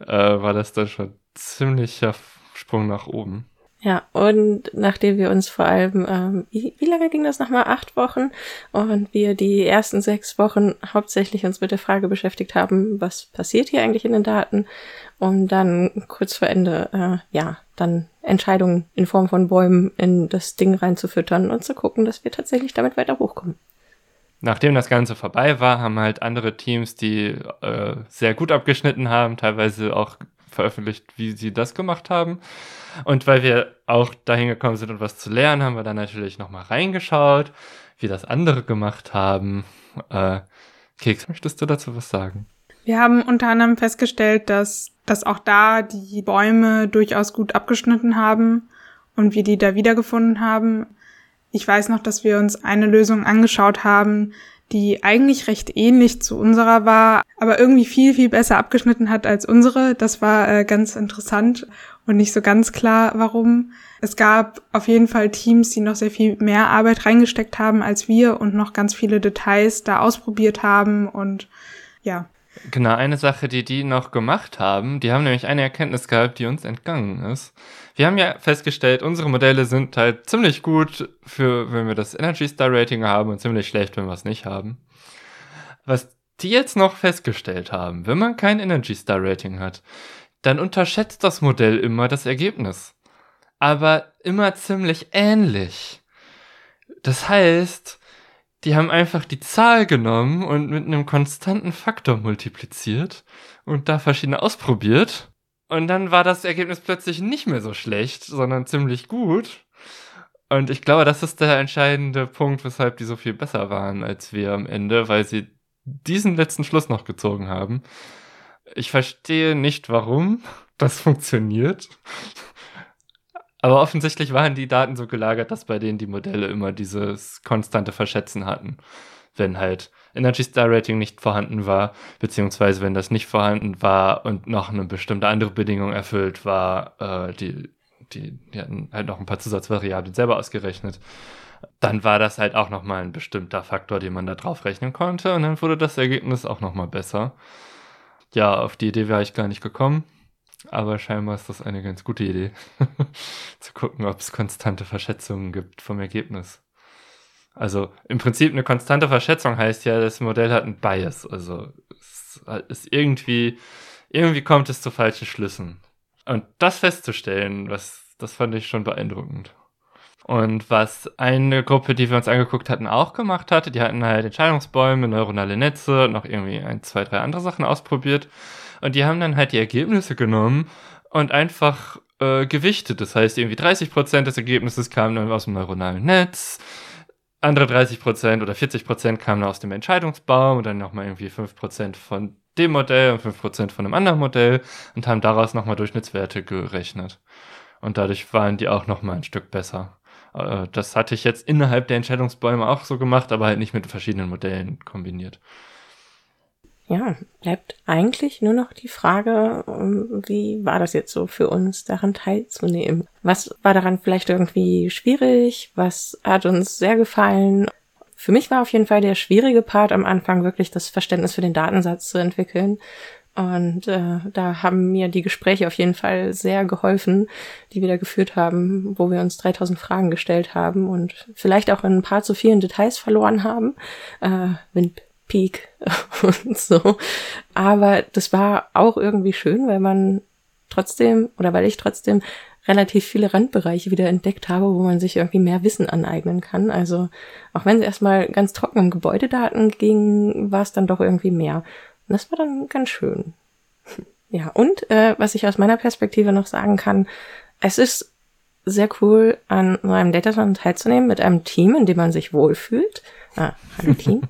äh, war das dann schon ziemlicher Sprung nach oben. Ja, und nachdem wir uns vor allem, ähm, wie, wie lange ging das nochmal? Acht Wochen. Und wir die ersten sechs Wochen hauptsächlich uns mit der Frage beschäftigt haben, was passiert hier eigentlich in den Daten? Und dann kurz vor Ende, äh, ja, dann Entscheidungen in Form von Bäumen in das Ding reinzufüttern und zu gucken, dass wir tatsächlich damit weiter hochkommen. Nachdem das Ganze vorbei war, haben halt andere Teams, die äh, sehr gut abgeschnitten haben, teilweise auch veröffentlicht, wie sie das gemacht haben. Und weil wir auch dahin gekommen sind, um was zu lernen, haben wir dann natürlich nochmal reingeschaut, wie das andere gemacht haben. Äh, Keks, möchtest du dazu was sagen? Wir haben unter anderem festgestellt, dass, dass auch da die Bäume durchaus gut abgeschnitten haben und wir die da wiedergefunden haben. Ich weiß noch, dass wir uns eine Lösung angeschaut haben, die eigentlich recht ähnlich zu unserer war, aber irgendwie viel, viel besser abgeschnitten hat als unsere. Das war äh, ganz interessant und nicht so ganz klar, warum. Es gab auf jeden Fall Teams, die noch sehr viel mehr Arbeit reingesteckt haben als wir und noch ganz viele Details da ausprobiert haben und ja. Genau, eine Sache, die die noch gemacht haben, die haben nämlich eine Erkenntnis gehabt, die uns entgangen ist. Wir haben ja festgestellt, unsere Modelle sind halt ziemlich gut für, wenn wir das Energy Star Rating haben und ziemlich schlecht, wenn wir es nicht haben. Was die jetzt noch festgestellt haben, wenn man kein Energy Star Rating hat, dann unterschätzt das Modell immer das Ergebnis. Aber immer ziemlich ähnlich. Das heißt, die haben einfach die Zahl genommen und mit einem konstanten Faktor multipliziert und da verschiedene ausprobiert. Und dann war das Ergebnis plötzlich nicht mehr so schlecht, sondern ziemlich gut. Und ich glaube, das ist der entscheidende Punkt, weshalb die so viel besser waren als wir am Ende, weil sie diesen letzten Schluss noch gezogen haben. Ich verstehe nicht, warum das funktioniert. Aber offensichtlich waren die Daten so gelagert, dass bei denen die Modelle immer dieses konstante Verschätzen hatten. Wenn halt Energy Star Rating nicht vorhanden war, beziehungsweise wenn das nicht vorhanden war und noch eine bestimmte andere Bedingung erfüllt war, äh, die, die, die hatten halt noch ein paar Zusatzvariablen selber ausgerechnet, dann war das halt auch nochmal ein bestimmter Faktor, den man da drauf rechnen konnte und dann wurde das Ergebnis auch nochmal besser. Ja, auf die Idee wäre ich gar nicht gekommen. Aber scheinbar ist das eine ganz gute Idee, (laughs) zu gucken, ob es konstante Verschätzungen gibt vom Ergebnis. Also im Prinzip eine konstante Verschätzung heißt ja, das Modell hat einen Bias. Also es ist irgendwie, irgendwie kommt es zu falschen Schlüssen. Und das festzustellen, was, das fand ich schon beeindruckend. Und was eine Gruppe, die wir uns angeguckt hatten, auch gemacht hatte, die hatten halt Entscheidungsbäume, neuronale Netze, noch irgendwie ein, zwei, drei andere Sachen ausprobiert. Und die haben dann halt die Ergebnisse genommen und einfach äh, gewichtet. Das heißt, irgendwie 30% des Ergebnisses kamen dann aus dem neuronalen Netz, andere 30% oder 40% kamen aus dem Entscheidungsbaum und dann nochmal irgendwie 5% von dem Modell und 5% von einem anderen Modell und haben daraus nochmal Durchschnittswerte gerechnet. Und dadurch waren die auch nochmal ein Stück besser. Äh, das hatte ich jetzt innerhalb der Entscheidungsbäume auch so gemacht, aber halt nicht mit verschiedenen Modellen kombiniert. Ja, bleibt eigentlich nur noch die Frage, ähm, wie war das jetzt so für uns, daran teilzunehmen? Was war daran vielleicht irgendwie schwierig? Was hat uns sehr gefallen? Für mich war auf jeden Fall der schwierige Part am Anfang wirklich das Verständnis für den Datensatz zu entwickeln. Und äh, da haben mir die Gespräche auf jeden Fall sehr geholfen, die wir da geführt haben, wo wir uns 3000 Fragen gestellt haben und vielleicht auch in ein paar zu vielen Details verloren haben. Äh, wenn Peak (laughs) und so. Aber das war auch irgendwie schön, weil man trotzdem oder weil ich trotzdem relativ viele Randbereiche wieder entdeckt habe, wo man sich irgendwie mehr Wissen aneignen kann. Also auch wenn es erstmal ganz trocken um Gebäudedaten ging, war es dann doch irgendwie mehr. Und das war dann ganz schön. (laughs) Ja, und äh, was ich aus meiner Perspektive noch sagen kann, es ist sehr cool, an so einem Datathon teilzunehmen mit einem Team, in dem man sich wohlfühlt. Ah, hallo Team.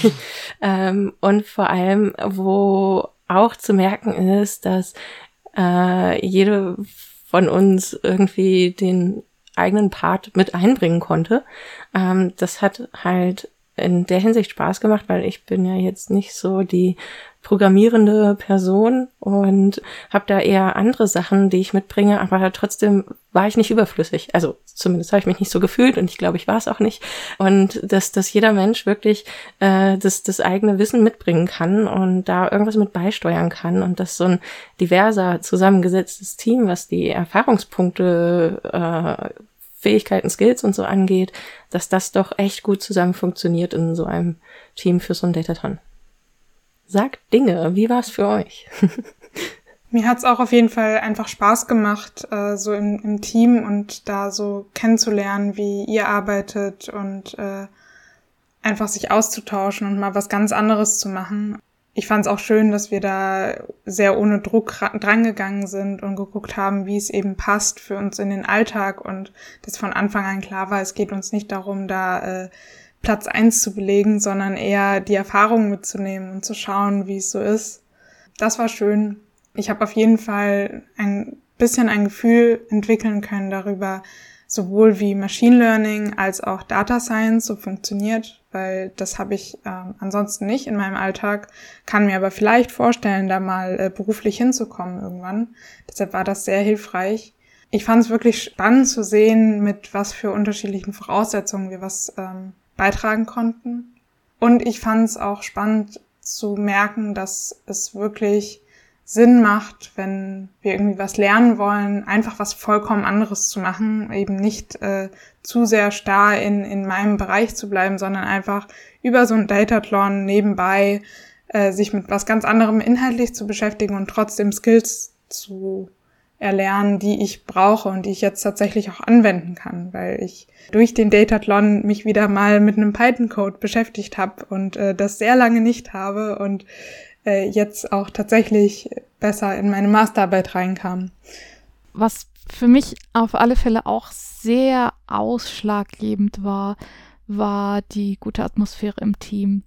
(laughs) ähm, und vor allem, wo auch zu merken ist, dass äh, jede von uns irgendwie den eigenen Part mit einbringen konnte. Ähm, das hat halt in der Hinsicht Spaß gemacht, weil ich bin ja jetzt nicht so die programmierende Person und habe da eher andere Sachen, die ich mitbringe, aber trotzdem war ich nicht überflüssig. Also zumindest habe ich mich nicht so gefühlt und ich glaube, ich war es auch nicht. Und dass, dass jeder Mensch wirklich äh, das, das eigene Wissen mitbringen kann und da irgendwas mit beisteuern kann und dass so ein diverser zusammengesetztes Team, was die Erfahrungspunkte äh, Fähigkeiten, Skills und so angeht, dass das doch echt gut zusammen funktioniert in so einem Team für so ein Dataton. Sagt Dinge, wie war's für euch? (laughs) Mir hat's auch auf jeden Fall einfach Spaß gemacht, äh, so im, im, Team und da so kennenzulernen, wie ihr arbeitet und äh, einfach sich auszutauschen und mal was ganz anderes zu machen. Ich fand's auch schön, dass wir da sehr ohne Druck drangegangen sind und geguckt haben, wie es eben passt für uns in den Alltag und dass von Anfang an klar war, es geht uns nicht darum, da äh, Platz eins zu belegen, sondern eher die Erfahrung mitzunehmen und zu schauen, wie es so ist. Das war schön. Ich habe auf jeden Fall ein bisschen ein Gefühl entwickeln können darüber, sowohl wie Machine Learning als auch Data Science so funktioniert, weil das habe ich äh, ansonsten nicht in meinem Alltag, kann mir aber vielleicht vorstellen, da mal äh, beruflich hinzukommen irgendwann. Deshalb war das sehr hilfreich. Ich fand es wirklich spannend zu sehen, mit was für unterschiedlichen Voraussetzungen wir was ähm, beitragen konnten. Und ich fand es auch spannend zu merken, dass es wirklich Sinn macht, wenn wir irgendwie was lernen wollen, einfach was vollkommen anderes zu machen, eben nicht äh, zu sehr starr in, in meinem Bereich zu bleiben, sondern einfach über so ein Datathlon nebenbei äh, sich mit was ganz anderem inhaltlich zu beschäftigen und trotzdem Skills zu erlernen, die ich brauche und die ich jetzt tatsächlich auch anwenden kann, weil ich durch den Datathlon mich wieder mal mit einem Python-Code beschäftigt habe und äh, das sehr lange nicht habe und äh, jetzt auch tatsächlich besser in meine Masterarbeit reinkam. Was für mich auf alle Fälle auch sehr ausschlaggebend war, war die gute Atmosphäre im Team.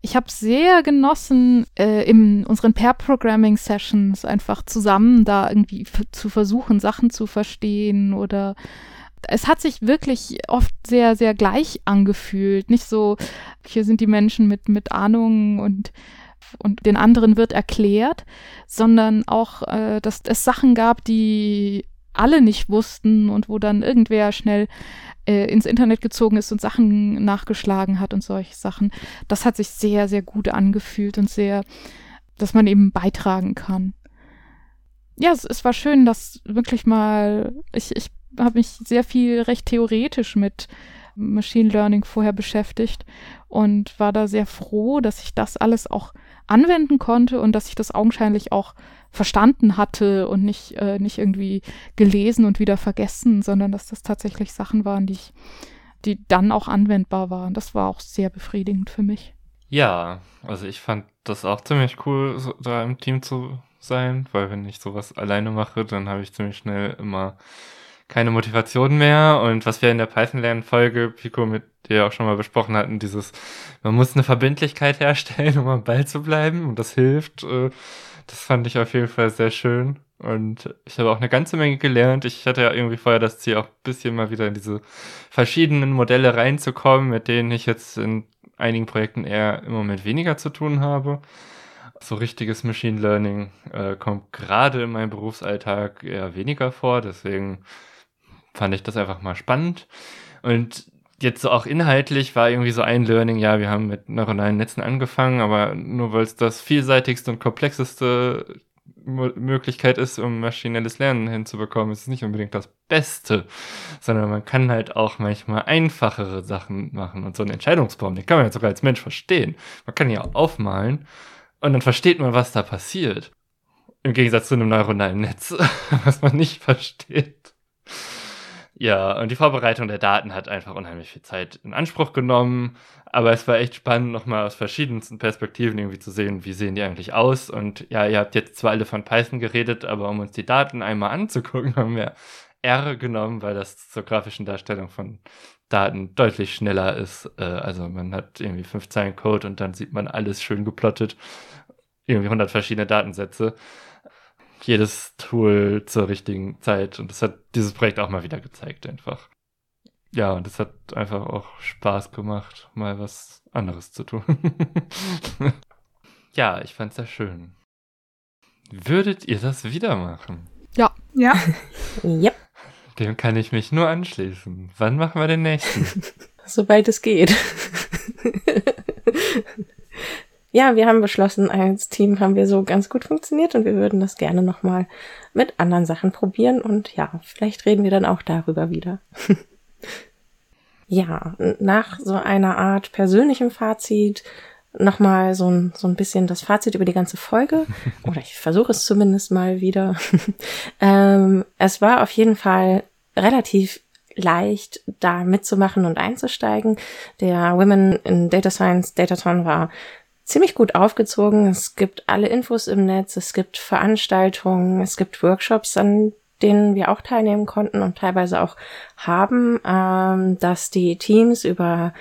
Ich habe sehr genossen, äh, in unseren Pair-Programming-Sessions einfach zusammen da irgendwie zu versuchen, Sachen zu verstehen oder es hat sich wirklich oft sehr, sehr gleich angefühlt. Nicht so, hier sind die Menschen mit, mit Ahnung und, und den anderen wird erklärt, sondern auch, äh, dass es Sachen gab, die alle nicht wussten und wo dann irgendwer schnell äh, ins Internet gezogen ist und Sachen nachgeschlagen hat und solche Sachen. Das hat sich sehr, sehr gut angefühlt und sehr, dass man eben beitragen kann. Ja, es, es war schön, dass wirklich mal, ich, ich habe mich sehr viel recht theoretisch mit Machine Learning vorher beschäftigt und war da sehr froh, dass ich das alles auch anwenden konnte und dass ich das augenscheinlich auch verstanden hatte und nicht, äh, nicht irgendwie gelesen und wieder vergessen, sondern dass das tatsächlich Sachen waren, die ich, die dann auch anwendbar waren. Das war auch sehr befriedigend für mich. Ja, also ich fand das auch ziemlich cool, so da im Team zu sein, weil wenn ich sowas alleine mache, dann habe ich ziemlich schnell immer keine Motivation mehr. Und was wir in der Python-Lernen-Folge, Pico, mit dir auch schon mal besprochen hatten, dieses, man muss eine Verbindlichkeit herstellen, (laughs) um am Ball zu bleiben. Und das hilft. Äh, das fand ich auf jeden Fall sehr schön. Und ich habe auch eine ganze Menge gelernt. Ich hatte ja irgendwie vorher das Ziel, auch ein bisschen mal wieder in diese verschiedenen Modelle reinzukommen, mit denen ich jetzt in einigen Projekten eher im Moment weniger zu tun habe. So richtiges Machine Learning äh, kommt gerade in meinem Berufsalltag eher weniger vor. Deswegen fand ich das einfach mal spannend. Und jetzt so auch inhaltlich war irgendwie so ein Learning, ja, wir haben mit neuronalen Netzen angefangen, aber nur weil es das vielseitigste und komplexeste Möglichkeit ist, um maschinelles Lernen hinzubekommen, ist es nicht unbedingt das Beste, sondern man kann halt auch manchmal einfachere Sachen machen und so einen Entscheidungsbaum, den kann man ja sogar als Mensch verstehen. Man kann ja aufmalen und dann versteht man, was da passiert. Im Gegensatz zu einem neuronalen Netz, (laughs) was man nicht versteht. Ja, und die Vorbereitung der Daten hat einfach unheimlich viel Zeit in Anspruch genommen. Aber es war echt spannend, nochmal aus verschiedensten Perspektiven irgendwie zu sehen, wie sehen die eigentlich aus. Und ja, ihr habt jetzt zwar alle von Python geredet, aber um uns die Daten einmal anzugucken, (laughs) haben wir R genommen, weil das zur grafischen Darstellung von Daten deutlich schneller ist. Äh, also man hat irgendwie fünf Zeilen Code und dann sieht man alles schön geplottet. Irgendwie 100 verschiedene Datensätze. Jedes Tool zur richtigen Zeit. Und das hat dieses Projekt auch mal wieder gezeigt einfach. Ja, und es hat einfach auch Spaß gemacht, mal was anderes zu tun. (laughs) ja, ich fand's sehr schön. Würdet ihr das wieder machen? Ja. Ja. (laughs) Yep. Dem kann ich mich nur anschließen. Wann machen wir den nächsten? (laughs) Sobald es geht. Ja, wir haben beschlossen, als Team haben wir so ganz gut funktioniert und wir würden das gerne nochmal mit anderen Sachen probieren und ja, vielleicht reden wir dann auch darüber wieder. (laughs) ja, nach so einer Art persönlichem Fazit nochmal so ein, so ein bisschen das Fazit über die ganze Folge. (laughs) Oder ich versuche es zumindest mal wieder. (laughs) ähm, es war auf jeden Fall relativ leicht, da mitzumachen und einzusteigen. Der Women in Data Science Datathon war ziemlich gut aufgezogen. Es gibt alle Infos im Netz, es gibt Veranstaltungen, es gibt Workshops, an denen wir auch teilnehmen konnten und teilweise auch haben, ähm, dass die Teams über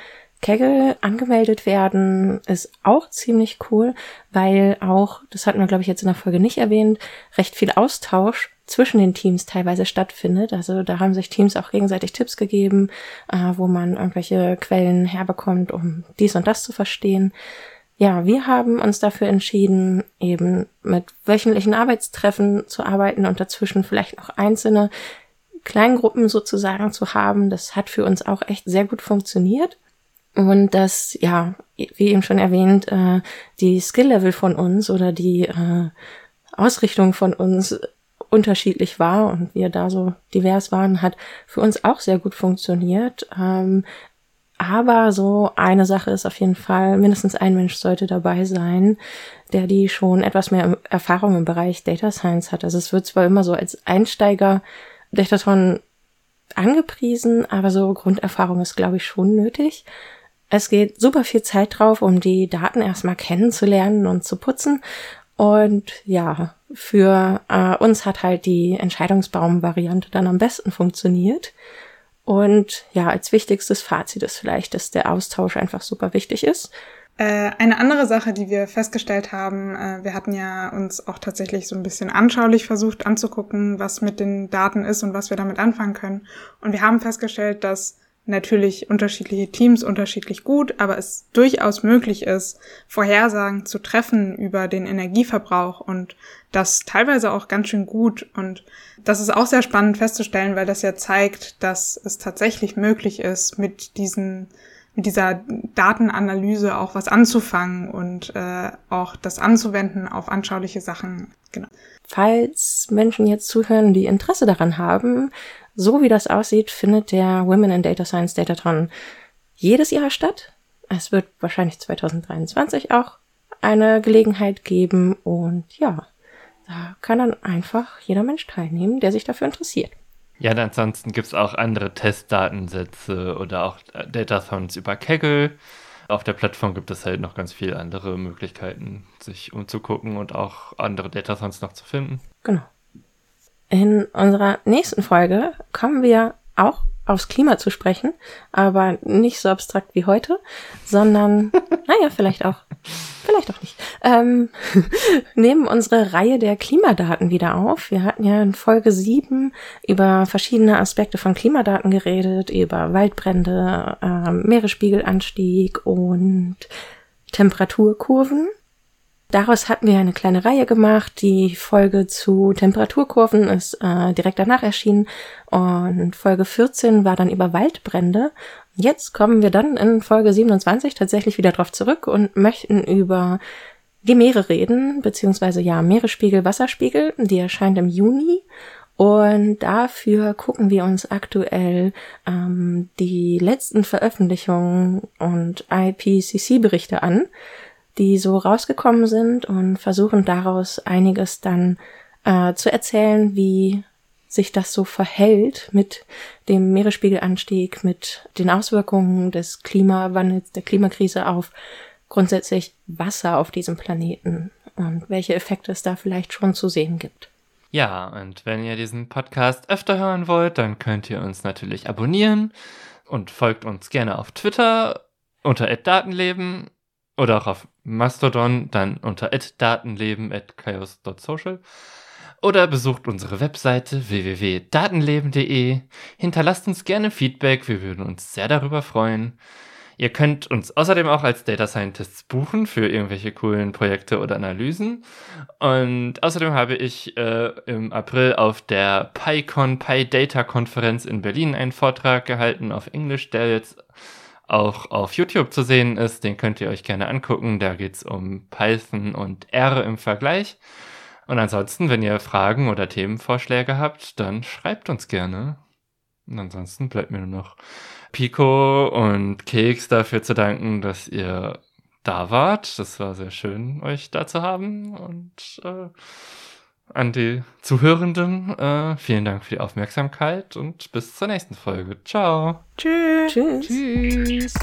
Kaggle angemeldet werden, ist auch ziemlich cool, weil auch, das hatten wir glaube ich jetzt in der Folge nicht erwähnt, recht viel Austausch zwischen den Teams teilweise stattfindet. Also da haben sich Teams auch gegenseitig Tipps gegeben, äh, wo man irgendwelche Quellen herbekommt, um dies und das zu verstehen. Ja, wir haben uns dafür entschieden, eben mit wöchentlichen Arbeitstreffen zu arbeiten und dazwischen vielleicht noch einzelne Kleingruppen sozusagen zu haben. Das hat für uns auch echt sehr gut funktioniert. Und das, ja, wie eben schon erwähnt, äh, die Skill-Level von uns oder die äh, Ausrichtung von uns unterschiedlich war und wir da so divers waren, hat für uns auch sehr gut funktioniert. Ähm, aber so eine Sache ist auf jeden Fall, mindestens ein Mensch sollte dabei sein, der die schon etwas mehr Erfahrung im Bereich Data Science hat. Also es wird zwar immer so als Einsteiger Dataton angepriesen, aber so Grunderfahrung ist, glaube ich, schon nötig. Es geht super viel Zeit drauf, um die Daten erstmal kennenzulernen und zu putzen. Und ja, für äh, uns hat halt die Entscheidungsbaum-Variante dann am besten funktioniert. Und ja, als wichtigstes Fazit ist vielleicht, dass der Austausch einfach super wichtig ist. Äh, eine andere Sache, die wir festgestellt haben, äh, wir hatten ja uns auch tatsächlich so ein bisschen anschaulich versucht anzugucken, was mit den Daten ist und was wir damit anfangen können. Und wir haben festgestellt, dass natürlich unterschiedliche Teams unterschiedlich gut, aber es durchaus möglich ist, Vorhersagen zu treffen über den Energieverbrauch und das teilweise auch ganz schön gut. Und das ist auch sehr spannend festzustellen, weil das ja zeigt, dass es tatsächlich möglich ist, mit diesen mit dieser Datenanalyse auch was anzufangen und äh, auch das anzuwenden auf anschauliche Sachen. Genau. Falls Menschen jetzt zuhören, die Interesse daran haben, so wie das aussieht, findet der Women in Data Science Datatron jedes Jahr statt. Es wird wahrscheinlich 2023 auch eine Gelegenheit geben und ja, da kann dann einfach jeder Mensch teilnehmen, der sich dafür interessiert. Ja, ansonsten gibt es auch andere Testdatensätze oder auch Datathons über Kaggle. Auf der Plattform gibt es halt noch ganz viele andere Möglichkeiten, sich umzugucken und auch andere Datathons noch zu finden. Genau. In unserer nächsten Folge kommen wir auch aufs Klima zu sprechen, aber nicht so abstrakt wie heute, sondern, (laughs) naja, vielleicht auch, vielleicht auch nicht. Ähm, (laughs) nehmen unsere Reihe der Klimadaten wieder auf. Wir hatten ja in Folge 7 über verschiedene Aspekte von Klimadaten geredet, über Waldbrände, äh, Meeresspiegelanstieg und Temperaturkurven. Daraus hatten wir eine kleine Reihe gemacht. Die Folge zu Temperaturkurven ist äh, direkt danach erschienen und Folge 14 war dann über Waldbrände. Jetzt kommen wir dann in Folge 27 tatsächlich wieder drauf zurück und möchten über die Meere reden, beziehungsweise ja, Meeresspiegel, Wasserspiegel, die erscheint im Juni. Und dafür gucken wir uns aktuell ähm, die letzten Veröffentlichungen und IPCC-Berichte an die so rausgekommen sind und versuchen daraus einiges dann äh, zu erzählen, wie sich das so verhält mit dem Meeresspiegelanstieg, mit den Auswirkungen des Klimawandels, der Klimakrise auf grundsätzlich Wasser auf diesem Planeten und welche Effekte es da vielleicht schon zu sehen gibt. Ja, und wenn ihr diesen Podcast öfter hören wollt, dann könnt ihr uns natürlich abonnieren und folgt uns gerne auf Twitter unter @datenleben oder auch auf Mastodon dann unter datenleben@chaos.social oder besucht unsere Webseite www.datenleben.de. Hinterlasst uns gerne Feedback, wir würden uns sehr darüber freuen. Ihr könnt uns außerdem auch als Data Scientists buchen für irgendwelche coolen Projekte oder Analysen. Und außerdem habe ich äh, im April auf der PyCon PyData Konferenz in Berlin einen Vortrag gehalten auf Englisch, der jetzt auch auf YouTube zu sehen ist. Den könnt ihr euch gerne angucken. Da geht es um Python und R im Vergleich. Und ansonsten, wenn ihr Fragen oder Themenvorschläge habt, dann schreibt uns gerne. Und ansonsten bleibt mir nur noch Pico und Keks dafür zu danken, dass ihr da wart. Das war sehr schön, euch da zu haben. Und äh, an die Zuhörenden. Äh, vielen Dank für die Aufmerksamkeit und bis zur nächsten Folge. Ciao. Tschüss. Tschüss. Tschüss.